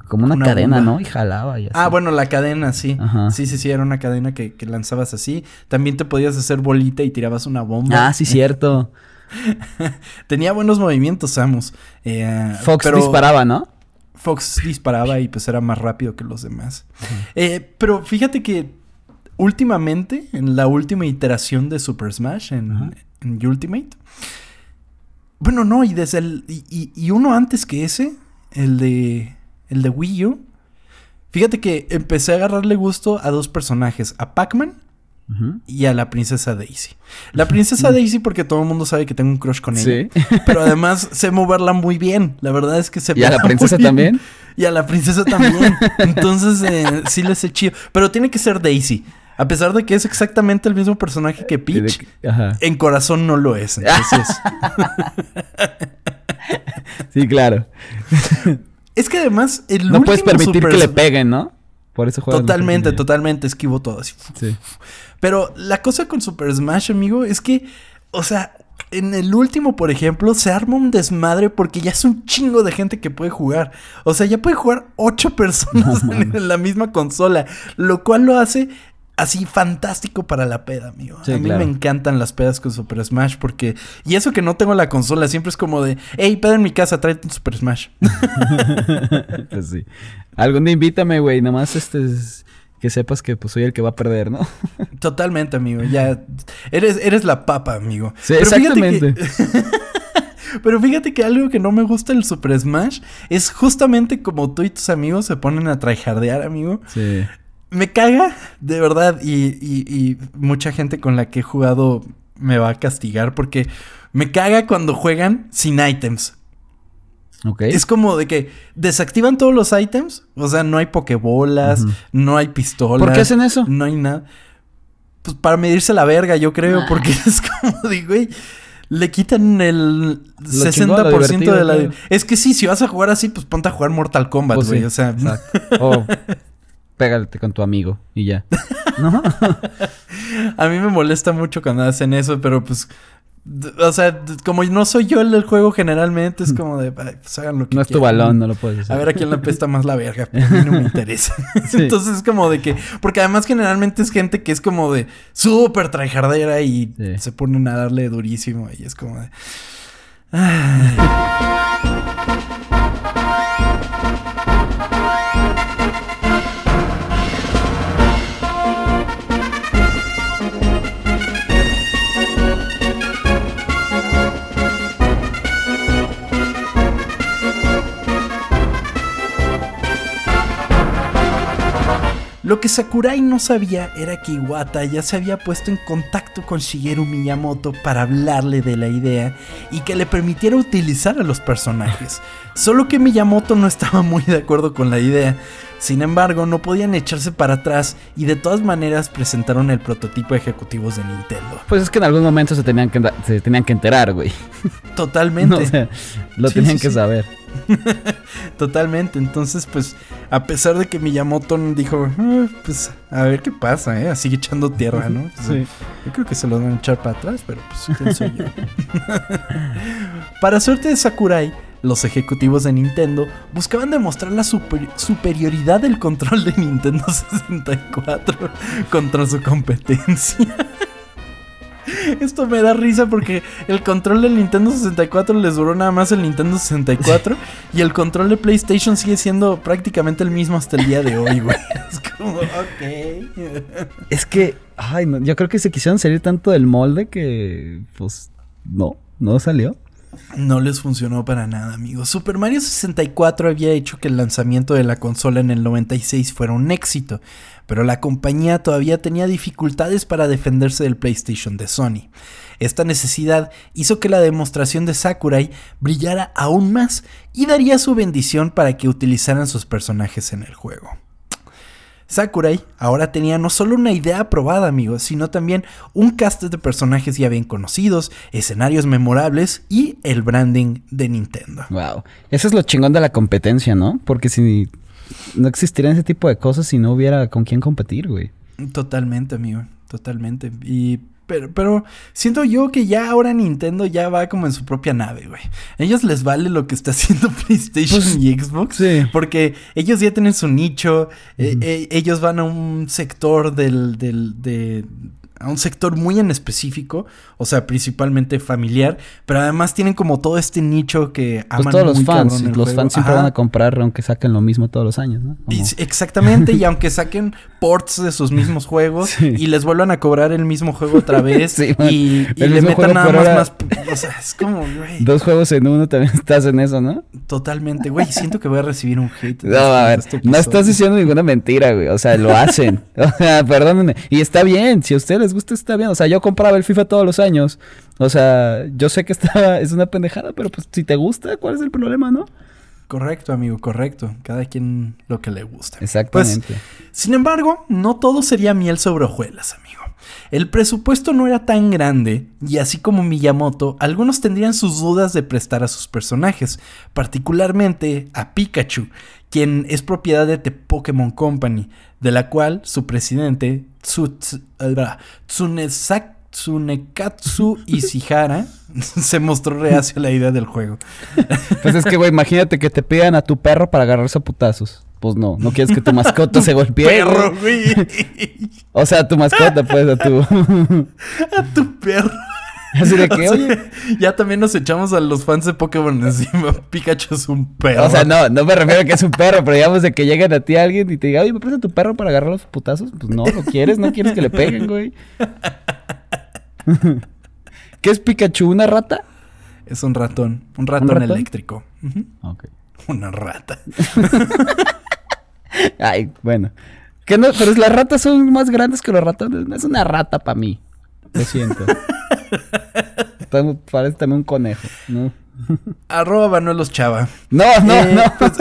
Como una, cadena, ¿no? Y jalaba y así. Ah, bueno, la cadena, sí. Ajá. Sí, sí, sí, era una cadena que, que, lanzabas así. También te podías hacer bolita y tirabas una bomba. Ah, sí, cierto. Tenía buenos movimientos, Samus. Eh, Fox disparaba, ¿no? Fox disparaba y pues era más rápido que los demás. Eh, pero fíjate que últimamente, en la última iteración de Super Smash, en, en Ultimate, bueno, no, y desde el. Y, y, uno antes que ese, el de. El de Wii U. Fíjate que empecé a agarrarle gusto a dos personajes: a Pac-Man y a la princesa Daisy. La princesa Daisy, porque todo el mundo sabe que tengo un crush con ella. ¿Sí? Pero además sé moverla muy bien. La verdad es que se ¿Y a la princesa también? Y a la princesa también. Entonces, eh, sí le sé chido. Pero tiene que ser Daisy. A pesar de que es exactamente el mismo personaje que Peach, en corazón no lo es. Entonces. sí, claro. Es que además el No puedes permitir que le peguen, ¿no? Por eso juega Totalmente, totalmente. Esquivo todo así. Sí. Pero la cosa con Super Smash, amigo, es que, o sea, en el último, por ejemplo, se arma un desmadre porque ya es un chingo de gente que puede jugar. O sea, ya puede jugar ocho personas en, la misma consola, lo cual lo hace así fantástico para la peda, amigo. a mí me encantan las pedas con Super Smash porque... Y eso que no tengo la consola, siempre es como de... Hey, peda en mi casa, tráete un Super Smash. pues sí. Algún día invítame, güey. Nomás este... Que sepas que pues soy el que va a perder, ¿no? Totalmente, amigo. Ya... Eres, eres la papa, amigo. Sí, exactamente. Pero fíjate que algo que no me gusta del Super Smash es justamente como tú y tus amigos se ponen a tryhardear, amigo. Sí me caga, de verdad, y, mucha gente con la que he jugado me va a castigar porque me caga cuando juegan sin items. Ok. Es como de que desactivan todos los items. O sea, no hay pokebolas, no hay pistolas. ¿Por qué hacen eso? No hay nada. Pues para medirse la verga, yo creo, porque es como de, güey, le quitan el 60% de la... Es que sí, si vas a jugar así, pues ponte a jugar Mortal Kombat, pues güey. O sea... pégate con tu amigo y ya. ¿No? a mí me molesta mucho cuando hacen eso, pero pues. O sea, como no soy yo el del juego generalmente, es como de, pues hagan lo que No es tu balón, no lo puedes hacer. A ver a quién le apesta más la verga, a mí no me interesa. Entonces es como de que, porque además generalmente es gente que es como de súper trajardera y se ponen a darle durísimo y es como de... Lo Sakurai no sabía era que Iwata ya se había puesto en contacto con Shigeru Miyamoto para hablarle de la idea y que le permitiera utilizar a los personajes. Solo que Miyamoto no estaba muy de acuerdo con la idea. Sin embargo, no podían echarse para atrás y de todas maneras presentaron el prototipo de ejecutivos de Nintendo. Pues es que en algún momento se tenían que, se tenían que enterar, güey. Totalmente. lo tenían que saber. Totalmente. Entonces, pues, a pesar de que Miyamoto dijo, ah, pues, a ver qué pasa, ¿eh? Así echando tierra, ¿no? sí. Yo creo que se lo van a echar para atrás, pero pues, ¿quién soy yo? para suerte de Sakurai, los ejecutivos de Nintendo buscaban demostrar la superioridad del control de Nintendo 64 contra su competencia. Esto me da risa porque el control del Nintendo 64 les duró nada más el Nintendo 64 y el control de PlayStation sigue siendo prácticamente el mismo hasta el día de hoy, güey. Es como, ok. Es que, ay, no, yo creo que se quisieron salir tanto del molde que, pues, no, no salió. No les funcionó para nada, amigos. Super Mario 64 había hecho que el lanzamiento de la consola en el 96 fuera un éxito, pero la compañía todavía tenía dificultades para defenderse del PlayStation de Sony. Esta necesidad hizo que la demostración de Sakurai brillara aún más y daría su bendición para que utilizaran sus personajes en el juego. Sakurai ahora tenía no solo una idea aprobada, amigos, sino también un cast de personajes ya bien conocidos, escenarios memorables y el branding de Nintendo. Wow. Eso es lo chingón de la competencia, ¿no? Porque si no existiera ese tipo de cosas si no hubiera con quién competir, güey. Totalmente, amigo. Totalmente. Y pero, pero siento yo que ya ahora Nintendo ya va como en su propia nave, güey. A ellos les vale lo que está haciendo PlayStation pues, y Xbox. Sí. Porque ellos ya tienen su nicho. Eh, eh, ellos van a un sector del, del, de, a un sector muy en específico, o sea, principalmente familiar, pero además tienen como todo este nicho que pues aman todos los fans, los fans siempre van a comprar aunque saquen lo mismo todos los años, ¿no? exactamente, y aunque saquen ports de sus mismos juegos y les vuelvan a cobrar el mismo juego otra vez y, le metan nada más, más, o sea, es como, güey. Dos juegos en uno también estás en eso, ¿no? Totalmente, güey, siento que voy a recibir un hate. No, a ver, este no estás diciendo ninguna mentira, güey, o sea, lo hacen. o sea, perdónenme, y está bien, si a ustedes les gusta está bien, o sea, yo compraba el FIFA todos los años. O sea, yo sé que está, es una pendejada, pero pues si te gusta, ¿cuál es el problema, no? Correcto, amigo, correcto. Cada quien lo que le gusta. Exactamente. Pues, sin embargo, no todo sería miel sobre hojuelas, amigo. El presupuesto no era tan grande y así como Miyamoto, algunos tendrían sus dudas de prestar a sus personajes, particularmente a Pikachu, quien es propiedad de The Pokémon Company, de la cual su presidente, Tsunekatsu Ishihara, se mostró reacio a la idea del juego. Pues es que, güey, imagínate que te pidan a tu perro para agarrarse a putazos. Pues no, no quieres que tu mascota se golpee. Perro, güey. O sea, tu mascota, pues, a tu. a tu perro. Así de que, oye. Ya también nos echamos a los fans de Pokémon encima. Pikachu es un perro. O sea, no, no me refiero a que es un perro, pero digamos de que lleguen a ti alguien y te diga, oye, ¿me prestas tu perro para agarrar los putazos? Pues no, ¿lo quieres? ¿No quieres que le peguen, güey? ¿Qué es Pikachu? ¿Una rata? Es un ratón. Un ratón, eléctrico. Una rata. Ay, bueno. No, pero las ratas son más grandes que los ratones. No es una rata para mí. Lo siento. Parece también un conejo, ¿no? Arroba Manuelos Chava. No, no, eh, no. Pues,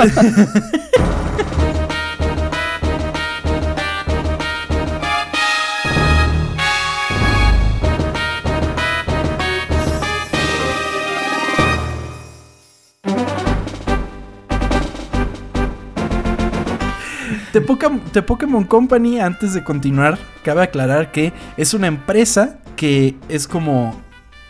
The, Pokémon Company, antes de continuar, cabe aclarar que es una empresa que es como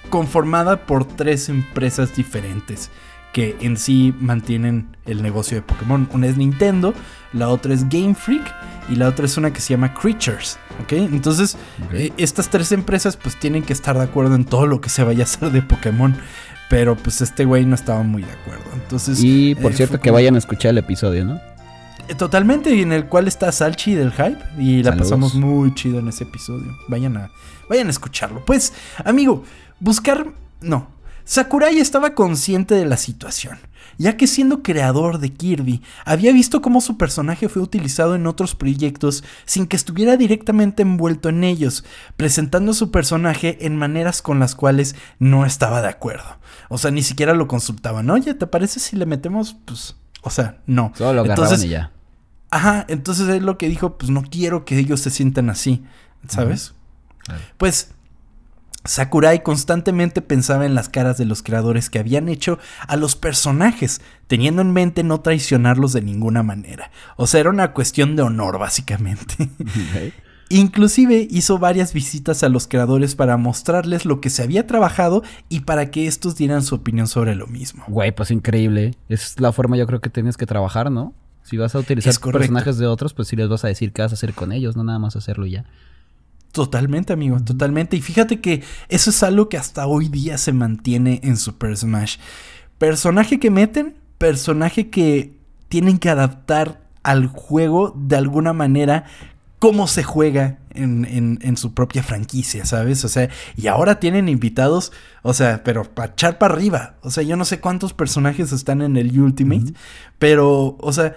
conformada por tres empresas diferentes que en sí mantienen el negocio de Pokémon. Una es Nintendo, la otra es Game Freak y la otra es una que se llama Creatures. ¿Ok? Entonces, eh, estas tres empresas pues tienen que estar de acuerdo en todo lo que se vaya a hacer de Pokémon. Pero pues este güey no estaba muy de acuerdo. Entonces. Y por eh, cierto, que vayan a escuchar el episodio, ¿no? Totalmente, en el cual está Salchi del Hype. Y la pasamos muy chido en ese episodio. Vayan a, vayan a escucharlo. Pues, amigo, buscar... No. Sakurai estaba consciente de la situación, ya que siendo creador de Kirby, había visto cómo su personaje fue utilizado en otros proyectos sin que estuviera directamente envuelto en ellos, presentando su personaje en maneras con las cuales no estaba de acuerdo. O sea, ni siquiera lo consultaban. Oye, ¿te parece si le metemos? Pues, o sea, no. Solo lo Entonces, y ya. Ajá, entonces él lo que dijo, pues no quiero que ellos se sientan así, ¿sabes? Pues Sakurai constantemente pensaba en las caras de los creadores que habían hecho a los personajes, teniendo en mente no traicionarlos de ninguna manera. O sea, era una cuestión de honor, básicamente. Inclusive hizo varias visitas a los creadores para mostrarles lo que se había trabajado y para que estos dieran su opinión sobre lo mismo. Güey, pues increíble. Es la forma yo creo que tienes que trabajar, ¿no? Si vas a utilizar personajes de otros, pues sí les vas a decir qué vas a hacer con ellos, no nada más hacerlo ya. Totalmente, amigo, totalmente. Y fíjate que eso es algo que hasta hoy día se mantiene en Super Smash. Personaje que meten, personaje que tienen que adaptar al juego de alguna manera cómo se juega en, en, su propia franquicia, ¿sabes? O sea, y ahora tienen invitados, o sea, pero para echar para arriba. O sea, yo no sé cuántos personajes están en el Ultimate, pero, o sea,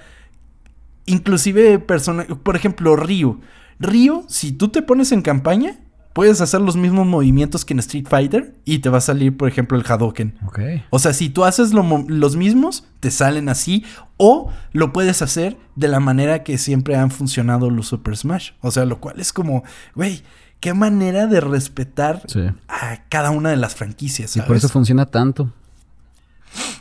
inclusive personajes, por ejemplo, Ryu. Ryu, si tú te pones en campaña, puedes hacer los mismos movimientos que en Street Fighter y te va a salir, por ejemplo, el Hadoken. Ok. O sea, si tú haces los mismos, te salen así. O lo puedes hacer de la manera que siempre han funcionado los Super Smash. O sea, lo cual es como, güey, qué manera de respetar a cada una de las franquicias. Y por eso funciona tanto.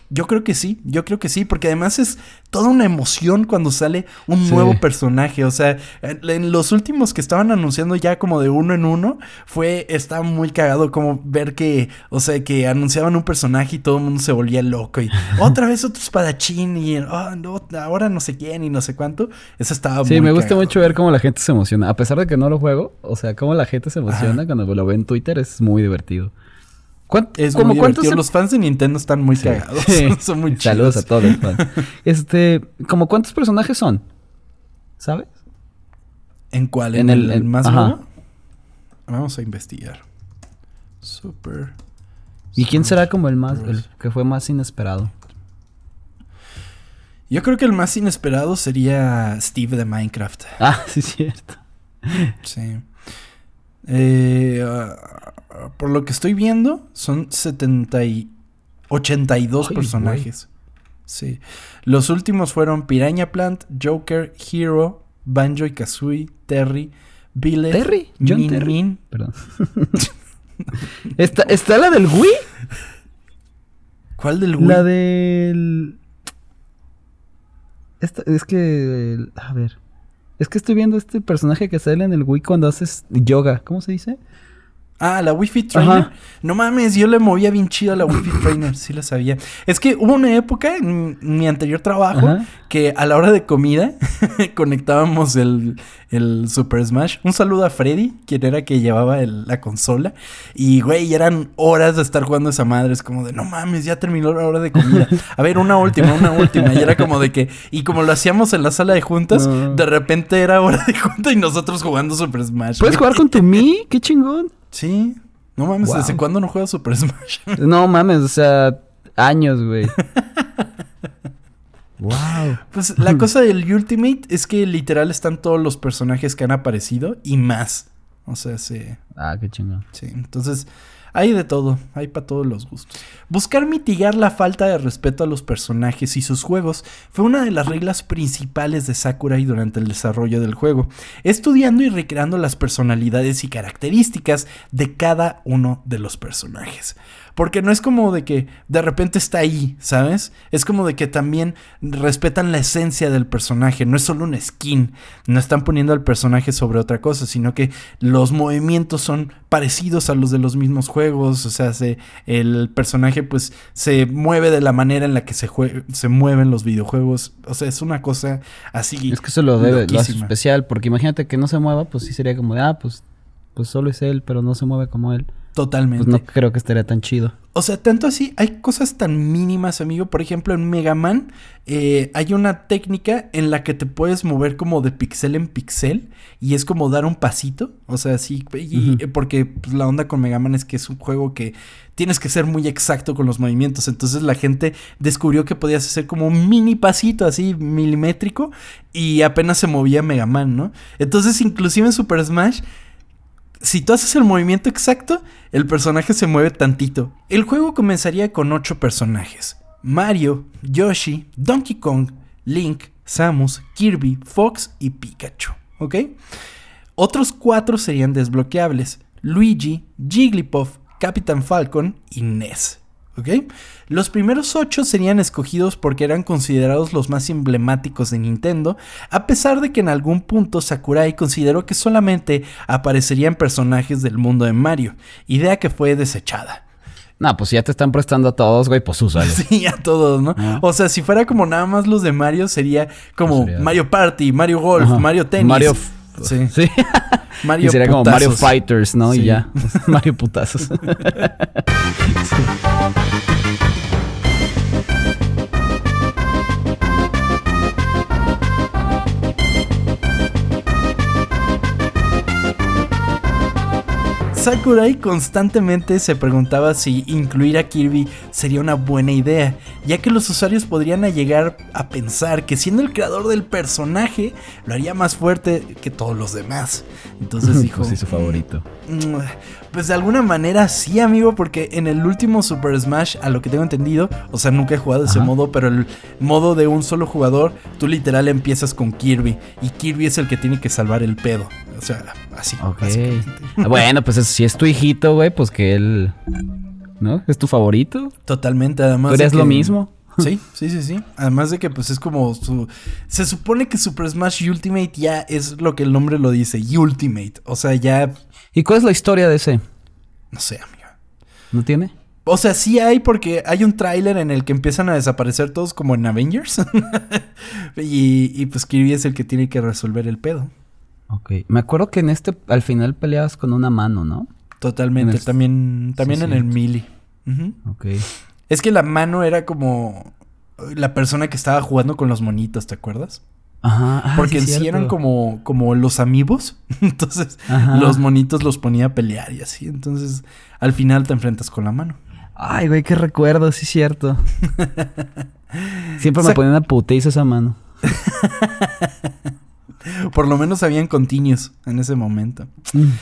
Yo creo que sí, yo creo que sí, porque además es toda una emoción cuando sale un Sí. nuevo personaje. O sea, en, los últimos que estaban anunciando ya como de uno en uno, fue, estaba muy cagado como ver que, o sea, que anunciaban un personaje y todo el mundo se volvía loco y otra vez otro espadachín y ah, no, ahora no sé quién y no sé cuánto. Eso estaba muy Sí, me gusta cagado. mucho ver cómo la gente se emociona. A pesar de que no lo juego, o sea, cómo la gente se emociona cuando lo ve en Twitter es muy divertido. ¿Cuán- Es como muy cuántos se- Los fans de Nintendo están muy Sí. cagados. Sí. Son muy chidos. Saludos a todos. los fans. Este, ¿como cuántos personajes son? ¿Sabes? ¿En cuál? En ¿En, el, más nuevo? Vamos a investigar. Super. ¿Y quién será como el más, el que fue más inesperado? Yo creo que el más inesperado sería Steve de Minecraft. Ah, sí, cierto. Sí. Eh, ah, por lo que estoy viendo, son 70 y 82 Ay, personajes. Sí. Los últimos fueron Piranha Plant, Joker, Hero, Banjo y Kazooie, Terry, Billet, ¿Terry? ¿John Min Terry? Min. Perdón. ¿Está, ¿Está la del Wii? ¿Cuál del Wii? La del. Esta- es que. A ver. Es que estoy viendo este personaje que sale en el Wii cuando haces yoga. ¿Cómo se dice? Ah, la Wi-Fi Trainer. Ajá. No mames, yo le movía bien chido a la Wi-Fi Trainer, sí la sabía. Es que hubo una época en mi anterior trabajo Ajá. que a la hora de comida conectábamos el, el Super Smash. Un saludo a Freddy, quien era que llevaba el- la consola. Y, güey, eran horas de estar jugando esa madre. Es como de, no mames, ya terminó la hora de comida. A ver, una última, una última. Y era como de que, y como lo hacíamos en la sala de juntas, No. de repente era hora de junta y nosotros jugando Super Smash. ¿Puedes güey. jugar con tu Mi? ¡Qué chingón! Sí. No mames, Wow. ¿desde cuándo no juegas Super Smash? No mames, o sea, años, güey. wow. Pues la cosa del Ultimate es que literal están todos los personajes que han aparecido y más. O sea, sí. Ah, qué chingón. Sí, entonces hay de todo, hay para todos los gustos. Buscar mitigar la falta de respeto a los personajes y sus juegos fue una de las reglas principales de Sakurai durante el desarrollo del juego, estudiando y recreando las personalidades y características de cada uno de los personajes. Porque no es como de que de repente está ahí, ¿sabes? Es como de que también respetan la esencia del personaje, no es solo un skin, no están poniendo al personaje sobre otra cosa, sino que los movimientos son parecidos a los de los mismos juegos, o sea, se, el personaje pues se mueve de la manera en la que se, se mueven los videojuegos, o sea, es una cosa así. Es que eso lo debe, lo hace especial, porque imagínate que no se mueva, pues sí sería como de, ah, pues, pues solo es él, pero no se mueve como él. Totalmente. Pues no creo que estaría tan chido. O sea, tanto así, hay cosas tan mínimas, amigo. Por ejemplo, en Mega Man eh, hay una técnica en la que te puedes mover como de pixel en pixel y es como dar un pasito. O sea, sí, y- porque pues, la onda con Mega Man es que es un juego que tienes que ser muy exacto con los movimientos. Entonces la gente descubrió que podías hacer como un mini pasito así milimétrico y apenas se movía Mega Man, ¿no? Entonces, inclusive en Super Smash si tú haces el movimiento exacto, el personaje se mueve tantito. El juego comenzaría con 8 personajes. Mario, Yoshi, Donkey Kong, Link, Samus, Kirby, Fox y Pikachu. ¿Ok? Otros 4 serían desbloqueables. Luigi, Jigglypuff, Capitán Falcon y Ness. ¿Ok? Los primeros 8 serían escogidos porque eran considerados los más emblemáticos de Nintendo, a pesar de que en algún punto Sakurai consideró que solamente aparecerían personajes del mundo de Mario, idea que fue desechada. No, pues ya te están prestando a todos, güey, pues úsalo. Sí, a todos, ¿no? Ah. O sea, si fuera como nada más los de Mario, sería como Sería- Mario Party, Mario Golf, Ajá. Mario Tennis. Mario... Sí. Sí. Mario y sería como Mario Putazos. Fighters, ¿no? Sí. Y ya. Mario Putazos. Sakurai constantemente se preguntaba si incluir a Kirby sería una buena idea, ya que los usuarios podrían llegar a pensar que siendo el creador del personaje lo haría más fuerte que todos los demás. Entonces dijo, pues su favorito. "Mm, Pues de alguna manera sí, amigo, porque en el último Super Smash, a lo que tengo entendido, o sea, nunca he jugado ese modo, pero el modo de un solo jugador, tú literal empiezas con Kirby y Kirby es el que tiene que salvar el pedo. O sea, así. Ok. básicamente. Ah, Bueno, pues es- si es tu hijito, güey, pues que él... ¿No? ¿Es tu favorito? Totalmente, además. ¿Tú de harías lo mismo? Sí, sí, sí, sí. Además de que pues es como su... Se supone que Super Smash Ultimate ya es lo que el nombre lo dice, Ultimate. O sea, ya... ¿Y cuál es la historia de ese? No sé, amigo. ¿No tiene? O sea, sí hay porque hay un tráiler en el que empiezan a desaparecer todos como en Avengers. y, y pues Kirby es el que tiene que resolver el pedo. Ok. Me acuerdo que en este al final peleabas con una mano, ¿no? Totalmente. El- También, también Sí, en el melee. Ujú. Ok. Es que la mano era como la persona que estaba jugando con los monitos, ¿te acuerdas? Ajá. ah, Porque sí eran como, como los amigos. Entonces, Ajá. los monitos los ponía a pelear y así. Entonces, al final te enfrentas con la mano. Ay, güey, qué recuerdo, sí, cierto. Siempre O sea- me ponía una putiza esa mano. Por lo menos habían continuos en ese momento.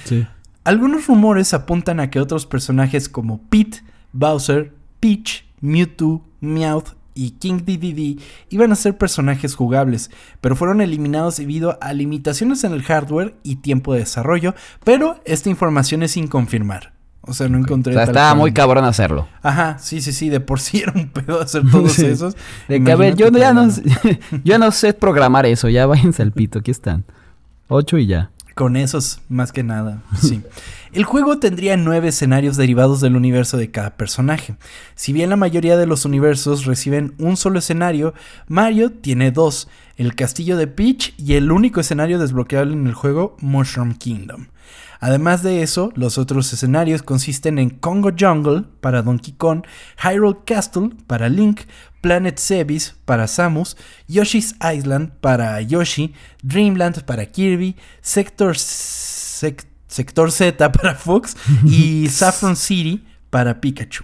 Sí. Algunos rumores apuntan a que otros personajes como Pete, Bowser, Peach, Mewtwo, Meowth y King Dedede iban a ser personajes jugables, pero fueron eliminados debido a limitaciones en el hardware y tiempo de desarrollo, pero esta información es sin confirmar. O sea, no O encontré sea, tal estaba muy cabrón hacerlo. Ajá, sí, sí, sí, de por sí era un pedo hacer todos Sí. esos. De que, a ver, yo ya no, yo no sé programar eso. Ya váyanse al pito, aquí están. Ocho y ya. Con esos, más que nada, sí. El juego tendría nueve escenarios derivados del universo de cada personaje. Si bien la mayoría de los universos reciben un solo escenario, Mario tiene dos, el castillo de Peach y el único escenario desbloqueable en el juego, Mushroom Kingdom. Además de eso, los otros escenarios consisten en Congo Jungle para Donkey Kong, Hyrule Castle para Link, Planet Zebes para Samus, Yoshi's Island para Yoshi, Dreamland para Kirby, Sector, Sec- Sector Z para Fox y Saffron City para Pikachu.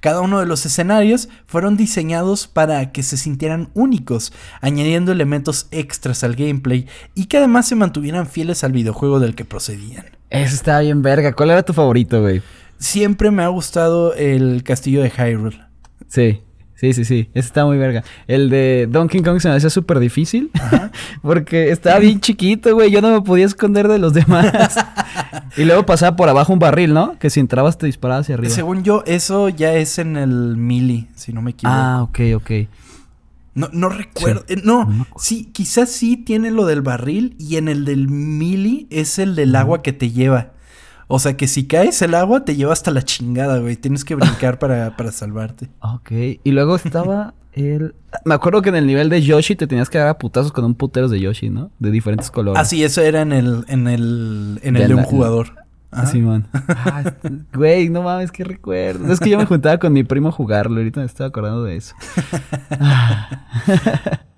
Cada uno de los escenarios fueron diseñados para que se sintieran únicos, añadiendo elementos extras al gameplay y que además se mantuvieran fieles al videojuego del que procedían. Eso estaba bien verga. ¿Cuál era tu favorito, güey? Siempre me ha gustado el castillo de Hyrule. Sí. Sí, sí, sí. Ese está muy verga. El de Donkey Kong se me hacía súper difícil. Porque estaba bien chiquito, güey. Yo no me podía esconder de los demás. y luego pasaba por abajo un barril, ¿no? Que si entrabas te disparaba hacia arriba. Según yo, eso ya es en el Melee, si no me equivoco. Ah, ok, ok. No, no recuerdo. Sí. eh, no, No sí, quizás sí tiene lo del barril y en el del Melee es el del agua que te lleva. O sea que si caes el agua te lleva hasta la chingada, güey. Tienes que brincar para, para salvarte. Ok. Y luego estaba el... Me acuerdo que en el nivel de Yoshi te tenías que dar a putazos con un putero de Yoshi, ¿no? De diferentes colores. Ah, sí, eso era en el, en el, en el De de un la- jugador. Así, man. Ah, Güey, no mames, qué recuerdo. Es que yo me juntaba con mi primo a jugarlo. Ahorita me estaba acordando de eso. Ah.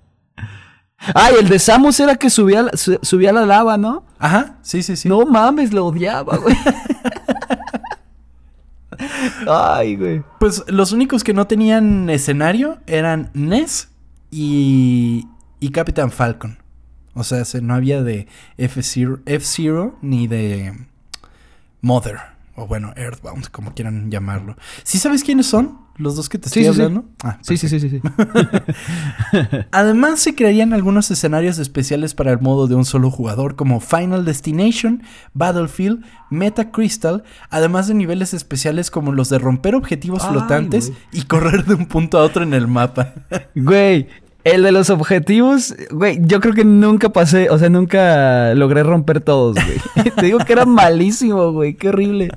Ay, el de Samus era que subía, la- su- subía la lava, ¿no? Ajá, sí, sí, sí. No mames, lo odiaba, güey. Ay, güey. Pues los únicos que no tenían escenario eran Ness y, y Capitán Falcon. O sea, se- no había de F-Zero, F-Zero ni de Mother. O bueno, Earthbound, como quieran llamarlo. ¿Sí sabes quiénes son? Los dos que te estoy sí, sí. hablando. Ah, Sí, sí, sí, sí, sí. Además, se crearían algunos escenarios especiales para el modo de un solo jugador, como Final Destination, Battlefield, Meta Crystal, además de niveles especiales como los de romper objetivos Ay, flotantes güey. y correr de un punto a otro en el mapa. Güey, el de los objetivos, güey, yo creo que nunca pasé, o sea, nunca logré romper todos, güey. Te digo que era malísimo, güey, qué horrible.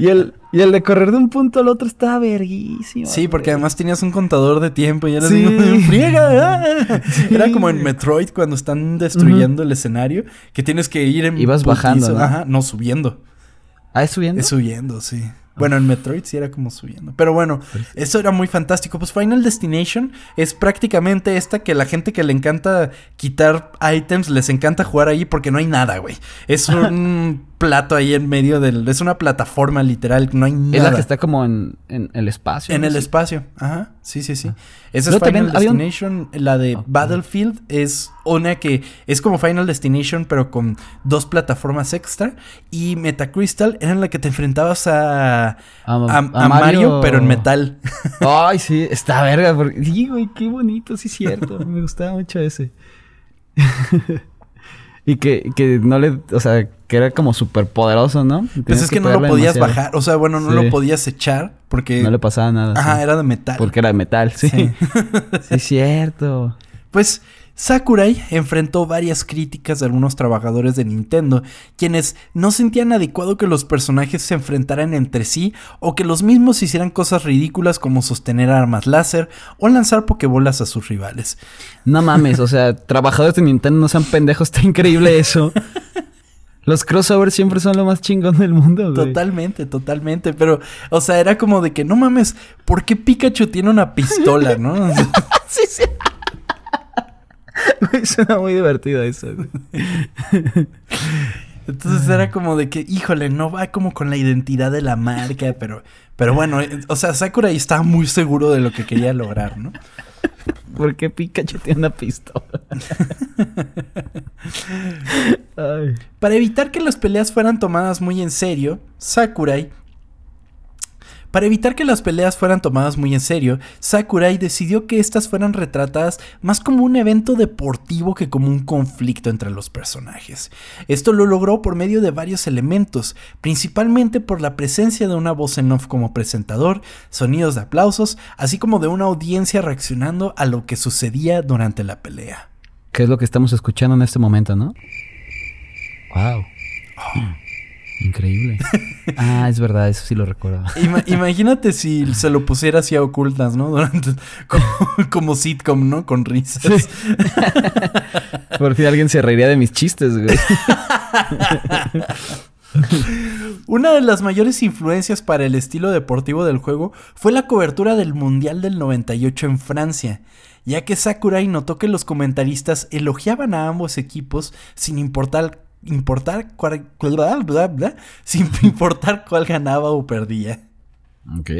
Y el, y el de correr de un punto al otro estaba verguísimo. Sí, porque güey. además tenías un contador de tiempo y era Sí. friega. ah". Sí, Era como en. Metroid cuando están destruyendo el escenario, que tienes que ir en Ibas bajando, putizo. ¿no? Ajá, no subiendo. ¿Ah, es subiendo? Es subiendo, sí. Bueno, en Metroid sí era como subiendo. Pero bueno, eso era muy fantástico. Pues Final Destination es prácticamente esta que la gente que le encanta quitar items les encanta jugar ahí porque no hay nada, güey. Es un plato ahí en medio del. Es una plataforma literal, no hay nada. Es la que está como en, en el espacio. En ¿no? el espacio, ajá, sí, sí, sí. Esa es también Final un- Destination. La de. Battlefield es una que es como Final Destination, pero con dos plataformas extra. Y Metacrystal era en la que te enfrentabas a, a, A- a a Mario, Mario. pero en metal. Ay, sí, está verga. Porque... Sí, güey, qué bonito, sí, cierto. Me gustaba mucho ese. y que, que no le. O sea, que era como súper poderoso, ¿no? Pues es que, no lo podías bajar, o sea, bueno, no lo podías echar porque... No le pasaba nada. Ajá, era de metal. Porque era de metal, sí. Sí, sí cierto. Pues Sakurai enfrentó varias críticas de algunos trabajadores de Nintendo, quienes no sentían adecuado que los personajes se enfrentaran entre sí o que los mismos hicieran cosas ridículas como sostener armas láser o lanzar pokebolas a sus rivales. No mames, o sea, trabajadores de Nintendo no sean pendejos, está increíble eso. Los crossovers siempre son lo más chingón del mundo, güey. Totalmente, totalmente. Pero, o sea, era como de que no mames, ¿por qué Pikachu tiene una pistola, no? sí, sí. suena muy divertido eso. Entonces era como de que, híjole, no va como con la identidad de la marca, pero, pero bueno, eh, o sea, Sakura ahí estaba muy seguro de lo que quería lograr, ¿no? ¿Por qué Pikachu tiene una pistola? Para evitar que las peleas fueran tomadas muy en serio, Sakurai para evitar que las peleas fueran tomadas muy en serio, Sakurai decidió que estas fueran retratadas más como un evento deportivo que como un conflicto entre los personajes. Esto lo logró por medio de varios elementos, principalmente por la presencia de una voz en off como presentador, sonidos de aplausos, así como de una audiencia reaccionando a lo que sucedía durante la pelea. ¿Qué es lo que estamos escuchando en este momento, no? Wow. Increíble. Ah, es verdad, eso sí lo recuerdo. imagínate si se lo pusiera así a ocultas, ¿no? Durante, como, sitcom, ¿no? Con risas. Por fin alguien se reiría de mis chistes, güey. Una de las mayores influencias para el estilo deportivo del juego fue la cobertura del Mundial del 98 en Francia, ya que Sakurai notó que los comentaristas elogiaban a ambos equipos sin importar importar cuál, sin importar cuál ganaba o perdía. Ok.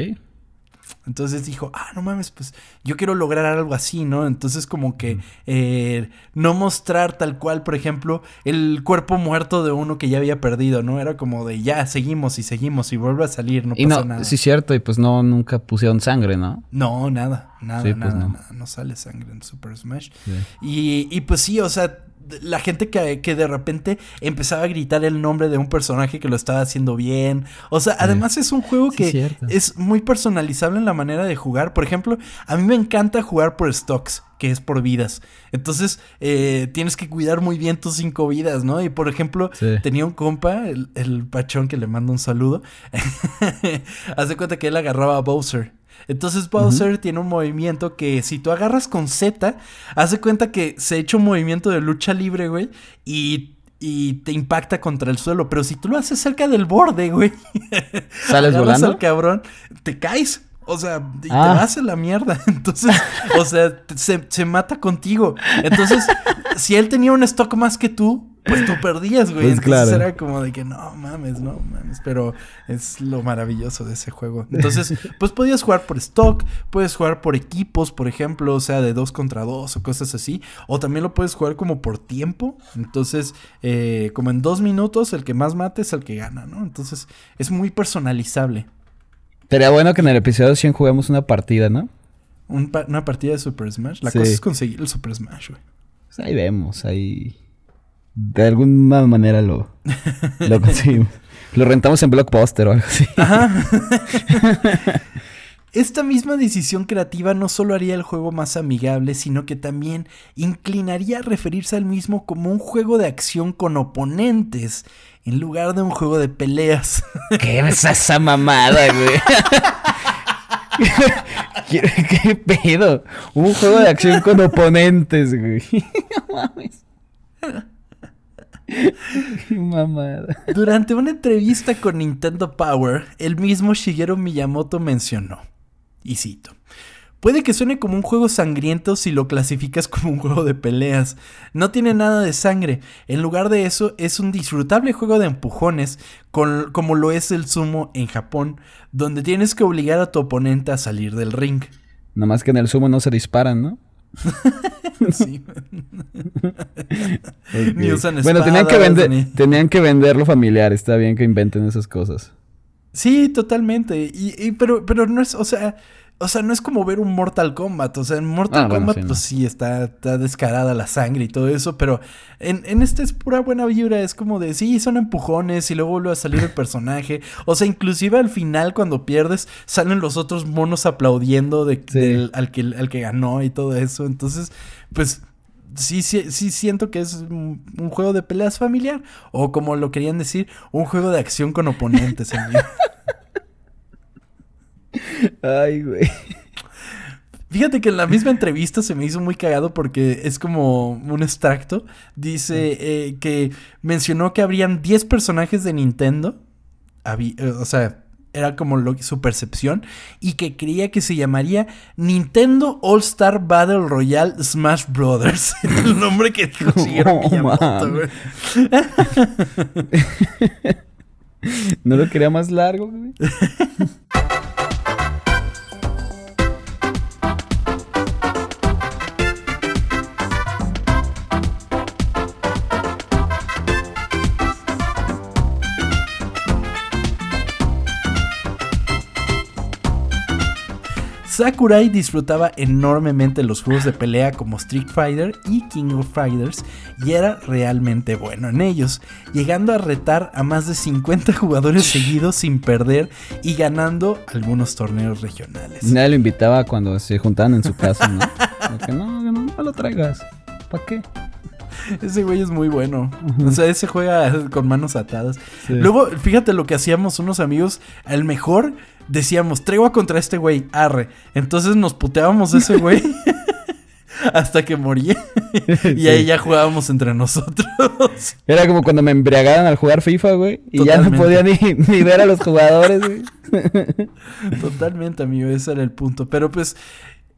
Entonces dijo, ah, no mames, pues yo quiero lograr algo así, ¿no? Entonces como que eh, no mostrar tal cual, por ejemplo, el cuerpo muerto de uno que ya había perdido, ¿no? Era como de ya, seguimos y seguimos y vuelve a salir, no pasa nada. Sí, cierto, y pues no, nunca pusieron sangre, ¿no? No, nada, nada, pues nada, no. nada, no sale sangre en Super Smash. Y, y pues sí, o sea, la gente que, que, de repente empezaba a gritar el nombre de un personaje que lo estaba haciendo bien. O sea, además es un juego que es muy personalizable en la manera de jugar. Por ejemplo, a mí me encanta jugar por stocks, que es por vidas. Entonces, eh, tienes que cuidar muy bien tus cinco vidas, ¿no? Y por ejemplo, tenía un compa, el, el, pachón que le manda un saludo. Hace cuenta que él agarraba a Bowser. Entonces Bowser tiene un movimiento que si tú agarras con Z, hace cuenta que se echa un movimiento de lucha libre, güey, y y te impacta contra el suelo. Pero si tú lo haces cerca del borde, güey. ¿Sales volando? al cabrón, te caes. O sea, y te ah. vas a la mierda. Entonces, o sea, se, se, mata contigo. Entonces, si él tenía un stock más que tú, pues tú perdías, güey. Pues Entonces era como de que no mames, no mames. Pero es lo maravilloso de ese juego. Entonces, pues podías jugar por stock, puedes jugar por equipos, por ejemplo, o sea, de dos contra dos o cosas así. O también lo puedes jugar como por tiempo. Entonces, eh, como en dos minutos, el que más mate es el que gana, ¿no? Entonces, es muy personalizable. Sería bueno que en el episodio 100 juguemos una partida, ¿no? una partida de Super Smash. La cosa es conseguir el Super Smash, güey. Pues ahí vemos, ahí de alguna manera lo, lo conseguimos. lo rentamos en Blockbuster o algo así. Esta misma decisión creativa no solo haría el juego más amigable, sino que también inclinaría a referirse al mismo como un juego de acción con oponentes, en lugar de un juego de peleas. ¿Qué es esa mamada, güey? ¿Qué, pedo? Un juego de acción con oponentes, güey. No mames. Mamada. Durante una entrevista con Nintendo Power, el mismo Shigeru Miyamoto mencionó, y cito, Puede que suene como un juego sangriento si lo clasificas como un juego de peleas. No tiene nada de sangre. En lugar de eso, es un disfrutable juego de empujones, como lo es el sumo en Japón, donde tienes que obligar a tu oponente a salir del ring. Nada más que en el sumo no se disparan, ¿no? sí. bueno, tenían que, vender, tenían que venderlo familiar. Está bien que inventen esas cosas. Sí, totalmente. Y, pero, pero no es, o sea, o sea, no es como ver un Mortal Kombat. O sea, en Mortal Ah, bueno, Kombat, sí, no. pues sí, está, está descarada la sangre y todo eso. Pero en, en este es pura buena vibra. Es como de, sí, son empujones y luego vuelve a salir el personaje. O sea, inclusive al final, cuando pierdes, salen los otros monos aplaudiendo de, Sí. del- al, que, al que ganó y todo eso. Entonces, pues. Sí, sí, sí siento que es un, un juego de peleas familiar. O como lo querían decir, un juego de acción con oponentes. Ay, güey. Fíjate que en la misma entrevista se me hizo muy cagado porque es como un extracto. Dice eh, que mencionó que habrían 10 personajes de Nintendo. Habí- eh, o sea, era como lo- su percepción. Y que creía que se llamaría Nintendo All Star Battle Royale Smash Brothers. el nombre que Shigeru No Miyamoto, güey. ¿No lo quería más largo, güey? Sakurai disfrutaba enormemente los juegos de pelea como Street Fighter y King of Fighters y era realmente bueno en ellos, llegando a retar a más de 50 jugadores seguidos sin perder y ganando algunos torneos regionales. Nadie lo invitaba cuando se juntaban en su casa, ¿no? No, no lo traigas. ¿Para qué? Ese güey es muy bueno. O sea, ese juega con manos atadas. Sí. Luego, fíjate lo que hacíamos unos amigos. Al mejor decíamos, tregua contra este güey, arre. Entonces nos puteábamos a ese güey hasta que moría. y Sí. ahí ya jugábamos entre nosotros. Era como cuando me embriagaban al jugar FIFA, güey. Y ya no podía ni, ni ver a los jugadores, güey. Totalmente, amigo, ese era el punto. Pero pues,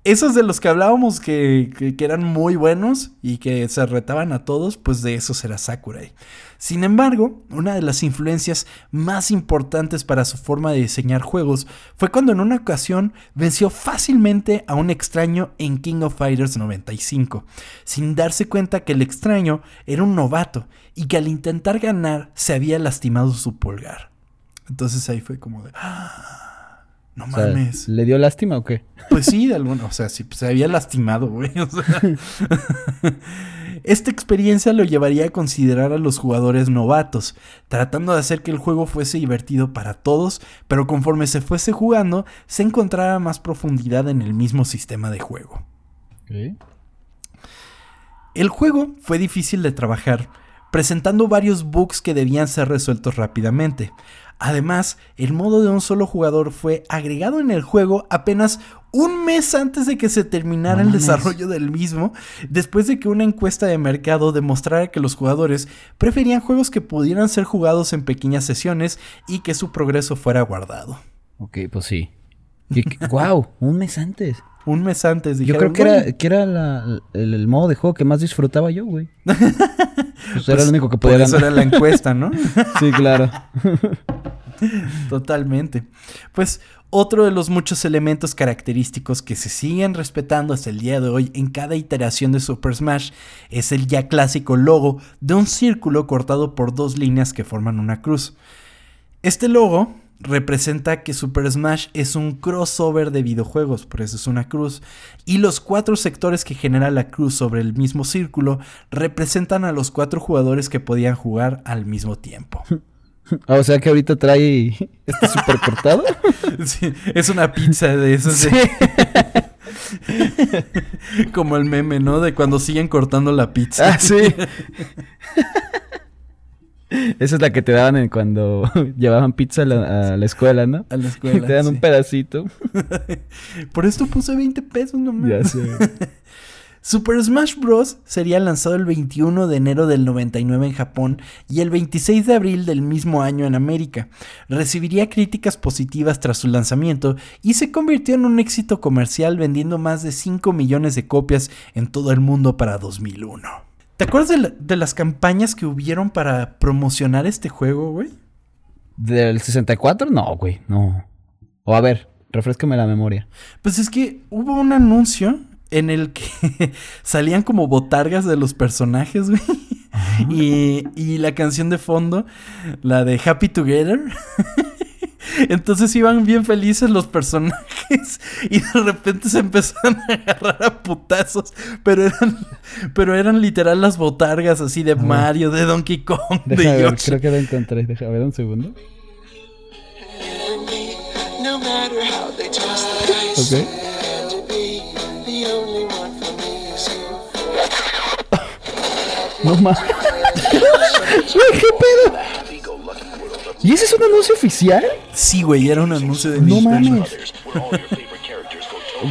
esos de los que hablábamos que, eran muy buenos y que se retaban a todos, pues de esos era Sakurai. Sin embargo, una de las influencias más importantes para su forma de diseñar juegos fue cuando en una ocasión venció fácilmente a un extraño en King of Fighters 95, sin darse cuenta que el extraño era un novato y que al intentar ganar se había lastimado su pulgar. Entonces ahí fue como de... "Ah, no O sea, mames. ¿Le dio lástima o qué? Pues sí, de alguna, o sea, sí, pues, se había lastimado, güey. o sea. Esta experiencia lo llevaría a considerar a los jugadores novatos, tratando de hacer que el juego fuese divertido para todos, pero conforme se fuese jugando, se encontrara más profundidad en el mismo sistema de juego. El juego fue difícil de trabajar, presentando varios bugs que debían ser resueltos rápidamente. Además, el modo de un solo jugador fue agregado en el juego apenas un mes antes de que se terminara No el desarrollo del mismo, después de que una encuesta de mercado demostrara que los jugadores preferían juegos que pudieran ser jugados en pequeñas sesiones y que su progreso fuera guardado. Ok, pues sí. wow, un mes antes. Un mes antes Yo dijeron, creo que "Bueno, era, que era la- el, el modo de juego que más disfrutaba yo, güey. Pues era pues, el único que por podía eso ganar. era la encuesta, ¿no? Sí, claro. Totalmente. Pues otro de los muchos elementos característicos que se siguen respetando hasta el día de hoy en cada iteración de Super Smash es el ya clásico logo de un círculo cortado por dos líneas que forman una cruz. Este logo representa que Super Smash es un crossover de videojuegos, por eso es una cruz, y los cuatro sectores que genera la cruz sobre el mismo círculo representan a los cuatro jugadores que podían jugar al mismo tiempo. Ah, o sea que ahorita trae este super cortado. Sí, es una pizza de esos. de- Como el meme, ¿no? De cuando siguen cortando la pizza. Ah, sí. Esa es la que te daban en cuando llevaban pizza a la, a la escuela, ¿no? A la escuela. te dan sí. un pedacito. Por esto puse 20 pesos nomás. Ya sé. Super Smash Bros. sería lanzado el 21 de enero del 99 en Japón y el 26 de abril del mismo año en América. Recibiría críticas positivas tras su lanzamiento y se convirtió en un éxito comercial vendiendo más de 5 millones de copias en todo el mundo para 2001. ¿Te acuerdas de, la- de las campañas que hubieron para promocionar este juego, güey? ¿Del 64? No, güey, no. O a ver, refrescame la memoria. Pues es que hubo un anuncio en el que salían como botargas de los personajes, güey. Y, y la canción de fondo, la de Happy Together, Entonces iban bien felices los personajes y de repente se empezaron a agarrar a putazos, pero eran, pero eran literal las botargas así de Mario, de Donkey Kong, de Deja ver, Yoshi. creo que lo encontré. Deja ver un segundo. No matter how they toss the dice. Ok. And to be the only one for me is you. No. Güey, ¿qué pedo? ¿Y ese es un anuncio oficial? Sí, güey, era un anuncio de No Nintendo. mames.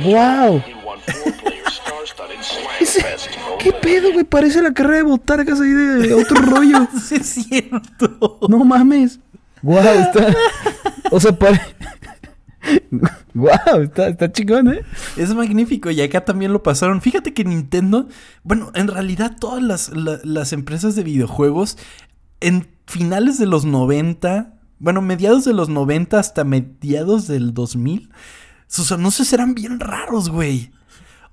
¡Wow! Ese- ¿Qué pedo, güey? Parece la carrera de botargas ahí de otro rollo. Sí, es cierto. No mames. Wow, está. O sea, pare. Wow, está, está chingón, ¿eh? Es magnífico y acá también lo pasaron. Fíjate que Nintendo, bueno, en realidad todas las, la- las empresas de videojuegos en finales de los 90, bueno, mediados de los 90 hasta mediados del 2000, sus anuncios eran bien raros, güey.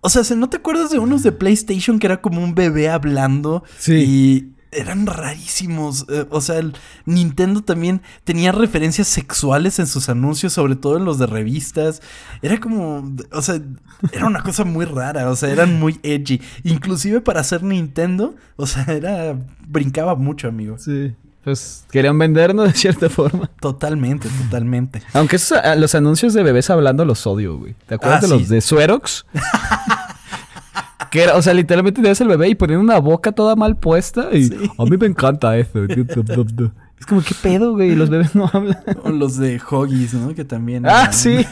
O sea, ¿se- ¿no te acuerdas de unos de PlayStation que era como un bebé hablando? Sí. Y eran rarísimos. Eh, o sea, el Nintendo también tenía referencias sexuales en sus anuncios, sobre todo en los de revistas. Era como, o sea, era una cosa muy rara. O sea, eran muy edgy. Inclusive para ser Nintendo, o sea, era, brincaba mucho, amigo. Sí. Pues querían vendernos de cierta forma. Totalmente, totalmente. Aunque esos, a- los anuncios de bebés hablando los odio, güey. ¿Te acuerdas Ah, de sí. los de Suerox? que era, o sea, literalmente tenías el bebé y ponían una boca toda mal puesta y Sí. a mí me encanta eso. es como, ¿qué pedo, güey? Los bebés no hablan. O los de Hoggies, ¿no? Que también. ah, eran- sí.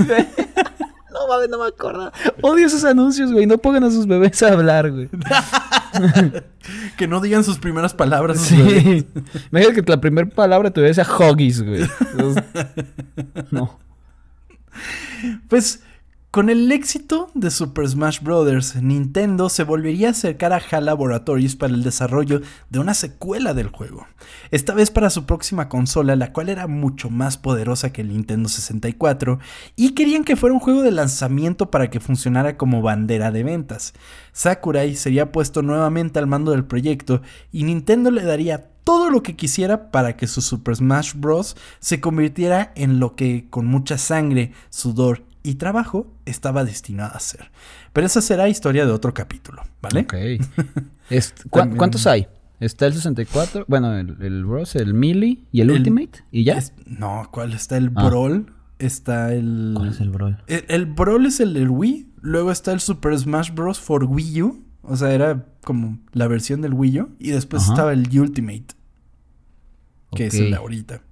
No mames, no me acuerdo. Odio esos anuncios, güey. No pongan a sus bebés a hablar, güey. Que no digan sus primeras palabras. sus bebés. Sí. Imagínate que la primera palabra te decía hoggies, güey. No. Pues con el éxito de Super Smash Bros., Nintendo se volvería a acercar a HAL Laboratories para el desarrollo de una secuela del juego. Esta vez para su próxima consola, la cual era mucho más poderosa que el Nintendo 64, y querían que fuera un juego de lanzamiento para que funcionara como bandera de ventas. Sakurai sería puesto nuevamente al mando del proyecto y Nintendo le daría todo lo que quisiera para que su Super Smash Bros. se convirtiera en lo que con mucha sangre, sudor y trabajo estaba destinado a ser. Pero esa será historia de otro capítulo, ¿vale? Ok. Es- ¿cu- También- ¿Cuántos hay? Está el 64, bueno, el, el Bros, el Melee y el, El- Ultimate. ¿Y ya? Es- no, ¿cuál está el Ah. Brawl? Está el... ¿Cuál es el Brawl? El, el Brawl es el del Wii. Luego está el Super Smash Bros. for Wii U. O sea, era como la versión del Wii U. Y después Ajá. estaba el Ultimate. Que es el ahorita.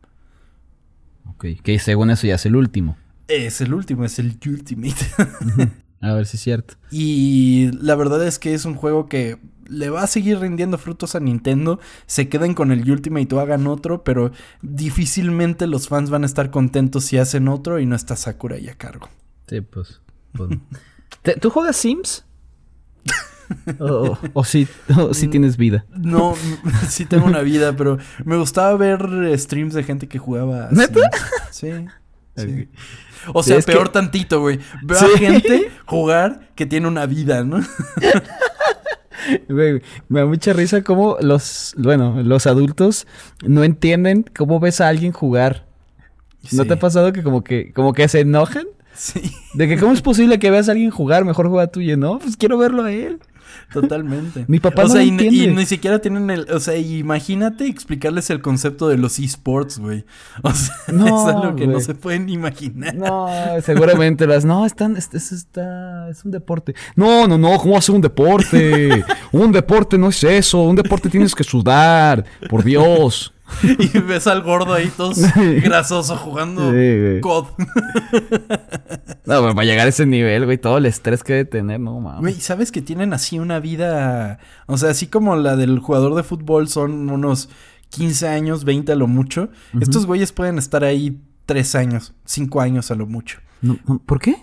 Ok, que según eso ya es el último. Es el último, es el Ultimate. A ver si es cierto. y la verdad es que es un juego que le va a seguir rindiendo frutos a Nintendo. Se queden con el Ultimate o hagan otro, pero difícilmente los fans van a estar contentos si hacen otro y no está Sakura ahí a cargo. Sí, pues. pues. ¿Te- ¿Tú juegas Sims? o, o sí, o sí tienes vida. No, sí tengo una vida, pero me gustaba ver streams de gente que jugaba. ¿Neta? Sí. Sí. O Sí, sea, que- peor tantito, güey. Veo Sí. a gente jugar que tiene una vida, ¿no? Güey, me da mucha risa cómo los, bueno, los adultos no entienden cómo ves a alguien jugar. ¿No te ha pasado que como que, como que se enojan? Sí, De que cómo es posible que veas a alguien jugar, mejor juega tú y no, pues quiero verlo a él. Totalmente. Mi papá o no sea, lo y, ni- y entiende. ni siquiera tienen el. O sea, imagínate explicarles el concepto de los esports, güey. O sea, No, es algo que no se pueden imaginar. No, seguramente las, no, están, es, es- está, es un deporte. No, no, no, ¿cómo ser un deporte? un deporte no es eso, un deporte tienes que sudar, por Dios. Y ves al gordo ahí todo grasoso jugando Sí. COD. No, pero para llegar a ese nivel, güey, todo el estrés que debe tener, no mames. Güey, ¿sabes que tienen así una vida? O sea, así como la del jugador de fútbol son unos 15 años, 20 a lo mucho. Estos güeyes pueden estar ahí 3 años, 5 años a lo mucho. No, ¿Por qué?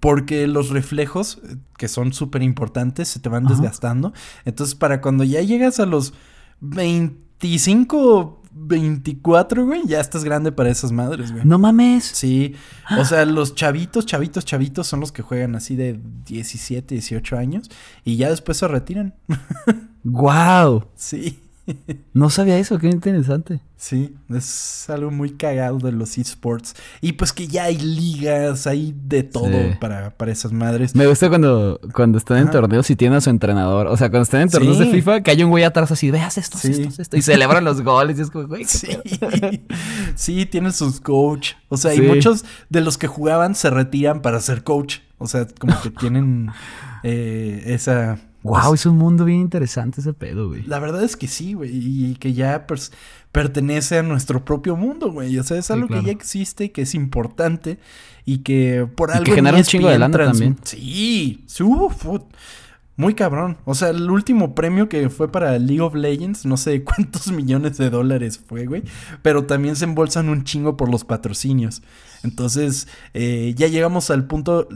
Porque los reflejos, eh, que son súper importantes, se te van Ajá. desgastando. Entonces, para cuando ya llegas a los 25, 24, güey, ya estás grande para esas madres, güey. No mames. Sí, o sea, los chavitos, chavitos, chavitos son los que juegan así de 17, 18 años y ya después se retiran. Wow. Sí. No sabía eso, qué interesante. Sí, es algo muy cagado de los esports. Y pues que ya hay ligas, hay de todo Sí. para, para esas madres. Me gusta cuando, cuando están en torneos y tienen a su entrenador. O sea, cuando están en torneos Sí. de FIFA, que hay un güey atrás así, veas esto, Sí. esto, esto. Y celebran los goles. Y es como, güey, Sí, sí, tienen sus coach. O sea, y muchos de los que jugaban se retiran para ser coach. O sea, como que tienen eh, esa... Wow, pues, es un mundo bien interesante ese pedo, güey. La verdad es que sí, güey. Y que ya pertenece a nuestro propio mundo, güey. O sea, es Sí, algo claro. que ya existe, que es importante y que por Y algo. que en genera un chingo de lana también. Sí, uf, muy cabrón. O sea, el último premio que fue para League of Legends, no sé cuántos millones de dólares fue, güey. Pero también se embolsan un chingo por los patrocinios. Entonces, eh, ya llegamos al punto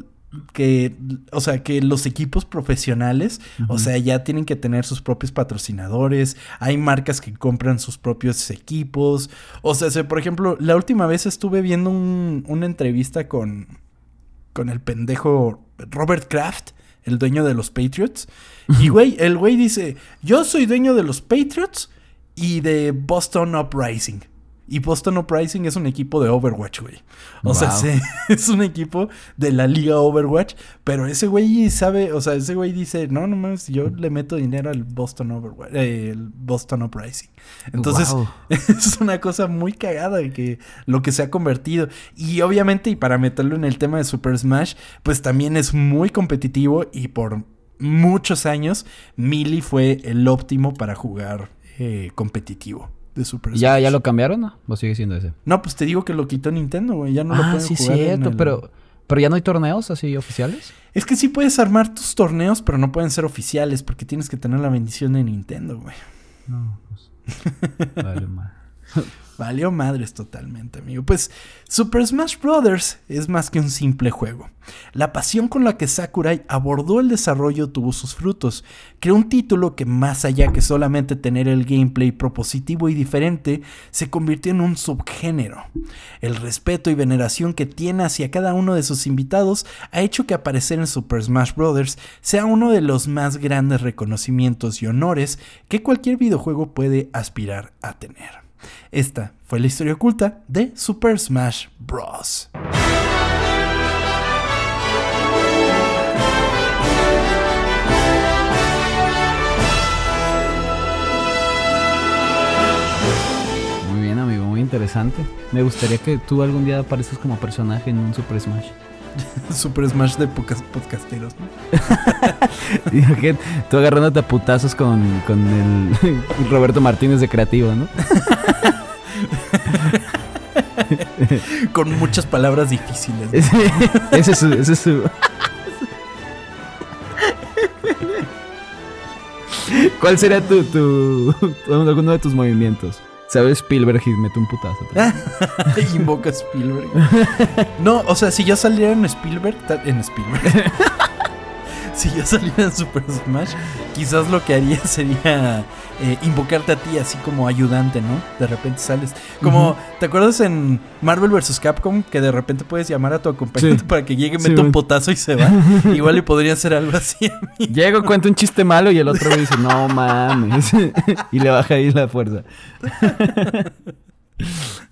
que, o sea, que los equipos profesionales, o sea, ya tienen que tener sus propios patrocinadores, hay marcas que compran sus propios equipos, o sea, se- por ejemplo, la última vez estuve viendo un- una entrevista con, con el pendejo Robert Kraft, el dueño de los Patriots, y güey, el güey dice, yo soy dueño de los Patriots y de Boston Uprising. Y Boston Uprising es un equipo de Overwatch, güey. O sea, se- es un equipo de la liga Overwatch. Pero ese güey sabe, o sea, ese güey dice, no, no mames, yo le meto dinero al Boston Overwatch, eh, el Boston Uprising. Entonces, Wow. es una cosa muy cagada que lo que se ha convertido. Y obviamente, y para meterlo en el tema de Super Smash, pues también es muy competitivo y por muchos años, Melee fue el óptimo para jugar eh, competitivo de Super Smash. ¿Ya, ¿Ya lo cambiaron no? ¿O sigue siendo ese? No, pues te digo que lo quitó Nintendo, güey. Ya no lo ah, pueden sí, jugar cierto. el- Pero, pero ya no hay torneos así oficiales. Es que sí puedes armar tus torneos, pero no pueden ser oficiales porque tienes que tener la bendición de Nintendo, güey. No, pues. Vale. Valió madres totalmente, amigo. Pues Super Smash Bros. es más que un simple juego. La pasión con la que Sakurai abordó el desarrollo tuvo sus frutos. Creó un título que más allá que solamente tener el gameplay propositivo y diferente, se convirtió en un subgénero. El respeto y veneración que tiene hacia cada uno de sus invitados ha hecho que aparecer en Super Smash Bros. sea uno de los más grandes reconocimientos y honores que cualquier videojuego puede aspirar a tener. Esta fue la historia oculta de Super Smash Bros. Muy bien, amigo, muy interesante. Me gustaría que tú algún día aparezcas como personaje en un Super Smash. Super Smash de podcasteros, ¿no? Tú agarrándote a putazos con, con el Roberto Martínez de Creativo, ¿no? Con muchas palabras difíciles. ¿no? Ese, ese es su... Ese es su... ¿Cuál sería tu, tu, alguno de tus movimientos? ¿Sabes Spielberg y mete un putazo? Invoca Spielberg. No, o sea, si yo saliera en Spielberg, en Spielberg. si yo saliera en Super Smash, quizás lo que haría sería eh, invocarte a ti así como ayudante, ¿no? De repente sales. Como, ¿te acuerdas en Marvel vs. Capcom que de repente puedes llamar a tu acompañante Sí. para que llegue, Sí, meta un man. potazo y se va? Igual le podría hacer algo así a mí. Llego, cuento un chiste malo y el otro me dice, no mames. y le baja ahí la fuerza.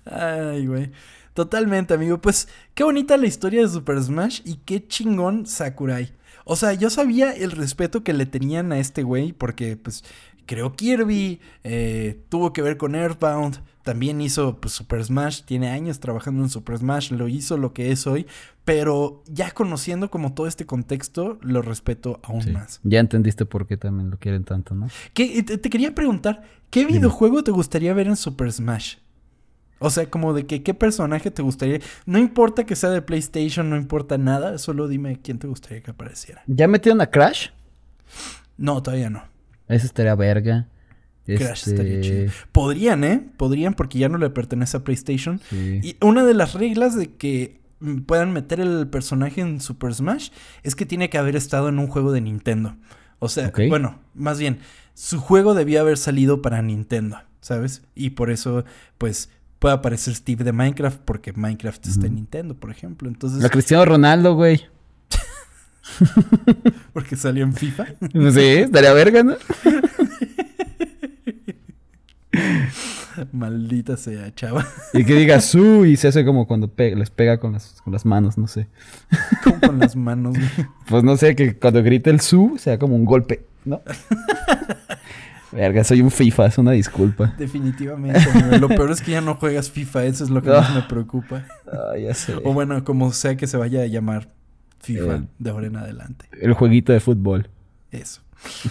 Ay, güey. Totalmente, amigo. Pues qué bonita la historia de Super Smash y qué chingón Sakurai. O sea, yo sabía el respeto que le tenían a este güey porque, pues, creó Kirby, eh, tuvo que ver con Earthbound, también hizo pues, Super Smash, tiene años trabajando en Super Smash, lo hizo lo que es hoy, pero ya conociendo como todo este contexto, lo respeto aún Sí. más. Ya entendiste por qué también lo quieren tanto, ¿no? ¿Qué- te, te quería preguntar, ¿qué videojuego te gustaría ver en Super Smash? O sea, como de que qué personaje te gustaría. No importa que sea de PlayStation, no importa nada, solo dime quién te gustaría que apareciera. ¿Ya metieron a Crash? No, todavía no. Ese estaría verga. Crash Este, estaría chido. Podrían, ¿eh? Podrían porque ya no le pertenece a PlayStation. sí. Y una de las reglas de que puedan meter el personaje en Super Smash es que tiene que haber estado en un juego de Nintendo. O sea, bueno, más bien, su juego debía haber salido para Nintendo, ¿sabes? Y por eso, pues, puede aparecer Steve de Minecraft porque Minecraft está en Nintendo, por ejemplo. Entonces, La Cristiano Ronaldo, güey. porque salió en FIFA. Sí, estaría verga, ¿no? Maldita sea, chava. Y que diga su y se hace como cuando pe- les pega con las, con las manos, no sé. Como con las manos. güey. Pues no sé, que cuando grite el su sea como un golpe, ¿no? Verga, soy un FIFA, es una disculpa. Definitivamente. amigo. Lo peor es que ya no juegas FIFA. Eso es lo que más me preocupa. Ah, ya sé. O bueno, como sea que se vaya a llamar FIFA Eh. de ahora en adelante. El jueguito de fútbol. Eso.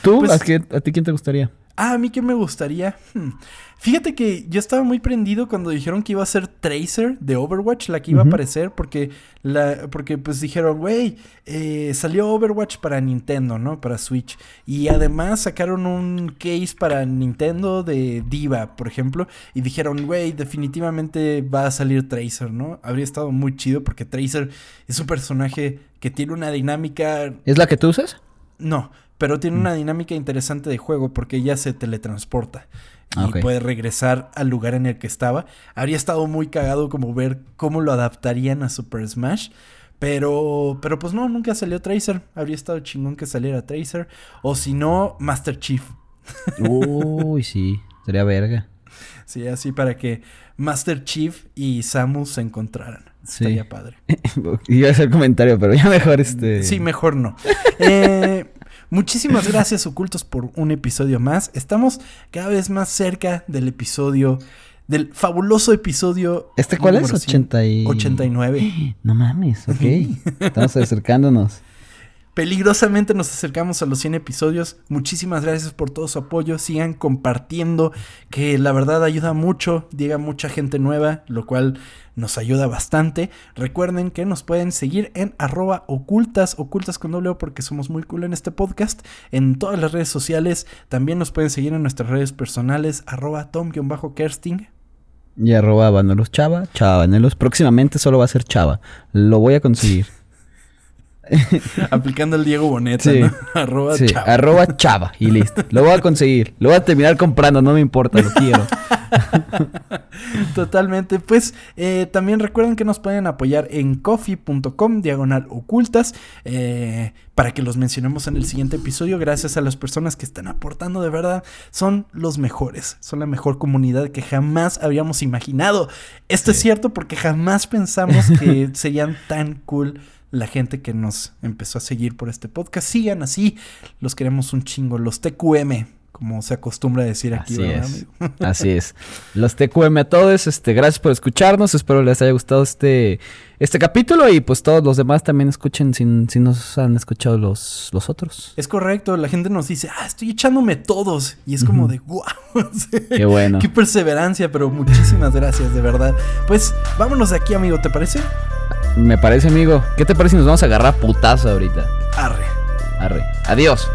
¿Tú? Pues- ¿A, qué- ¿A ti quién te gustaría? Ah, a mí que me gustaría. Hmm. Fíjate que yo estaba muy prendido cuando dijeron que iba a ser Tracer de Overwatch, la que iba a aparecer, porque la, porque pues dijeron, güey, eh, salió Overwatch para Nintendo, ¿no? Para Switch. Y además sacaron un case para Nintendo de Diva, por ejemplo. Y dijeron, güey, definitivamente va a salir Tracer, ¿no? Habría estado muy chido porque Tracer es un personaje que tiene una dinámica ¿Es la que tú usas? no, pero Mm. tiene una dinámica interesante de juego porque ella se teletransporta y Ah, puede regresar al lugar en el que estaba. Habría estado muy cagado como ver cómo lo adaptarían a Super Smash. Pero, pero pues no, nunca salió Tracer. Habría estado chingón que saliera Tracer. O si no, Master Chief. Uy, sí. Sería verga. Sí, así para que Master Chief y Samus se encontraran. Sí. Estaría padre. Iba a hacer comentario, pero ya mejor este. Sí, mejor no. Eh, muchísimas gracias, Ocultos, por un episodio más. Estamos cada vez más cerca del episodio, del fabuloso episodio. ¿Este cuál es? número cien- 80 y... 89. No mames, ok. Estamos acercándonos. Peligrosamente nos acercamos a los 100 episodios. Muchísimas gracias por todo su apoyo. Sigan compartiendo, que la verdad ayuda mucho. Llega mucha gente nueva, lo cual nos ayuda bastante. Recuerden que nos pueden seguir en arroba ocultas, ocultas con doble O porque somos muy cool en este podcast. En todas las redes sociales. También nos pueden seguir en nuestras redes personales, arroba tom-kersting. Y arroba Vanelos Chava. Chava Vanelos. Próximamente solo va a ser Chava. Lo voy a conseguir. Aplicando el Diego Boneta, Sí. ¿no? arroba Sí, chao. arroba Chava. Y listo. Lo voy a conseguir. Lo voy a terminar comprando. No me importa. Lo quiero. Totalmente. Pues eh, también recuerden que nos pueden apoyar en coffee.com diagonal ocultas eh, para que los mencionemos en el siguiente episodio. Gracias a las personas que están aportando, de verdad, son los mejores. Son la mejor comunidad que jamás habíamos imaginado. Esto es cierto porque jamás pensamos que serían tan cool. La gente que nos empezó a seguir por este podcast, sigan así, los queremos un chingo, los TQM, como se acostumbra a decir aquí, Así ¿verdad, es. amigo? Así es. Los TQM a todos, este, gracias por escucharnos. Espero les haya gustado este, este capítulo. Y pues todos los demás también escuchen si, si nos han escuchado los, los otros. Es correcto, la gente nos dice, ah, estoy echándome todos. Y es como de, wow. Qué bueno. Qué perseverancia, pero muchísimas gracias, de verdad. Pues vámonos de aquí, amigo, ¿te parece? Me parece, amigo. ¿Qué te parece si nos vamos a agarrar a putazo ahorita? Arre. Arre. Adiós.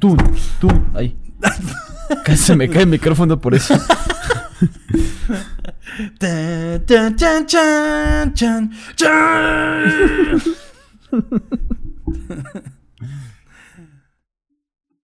Tú, tú, ay. Casi se me cae el micrófono por eso.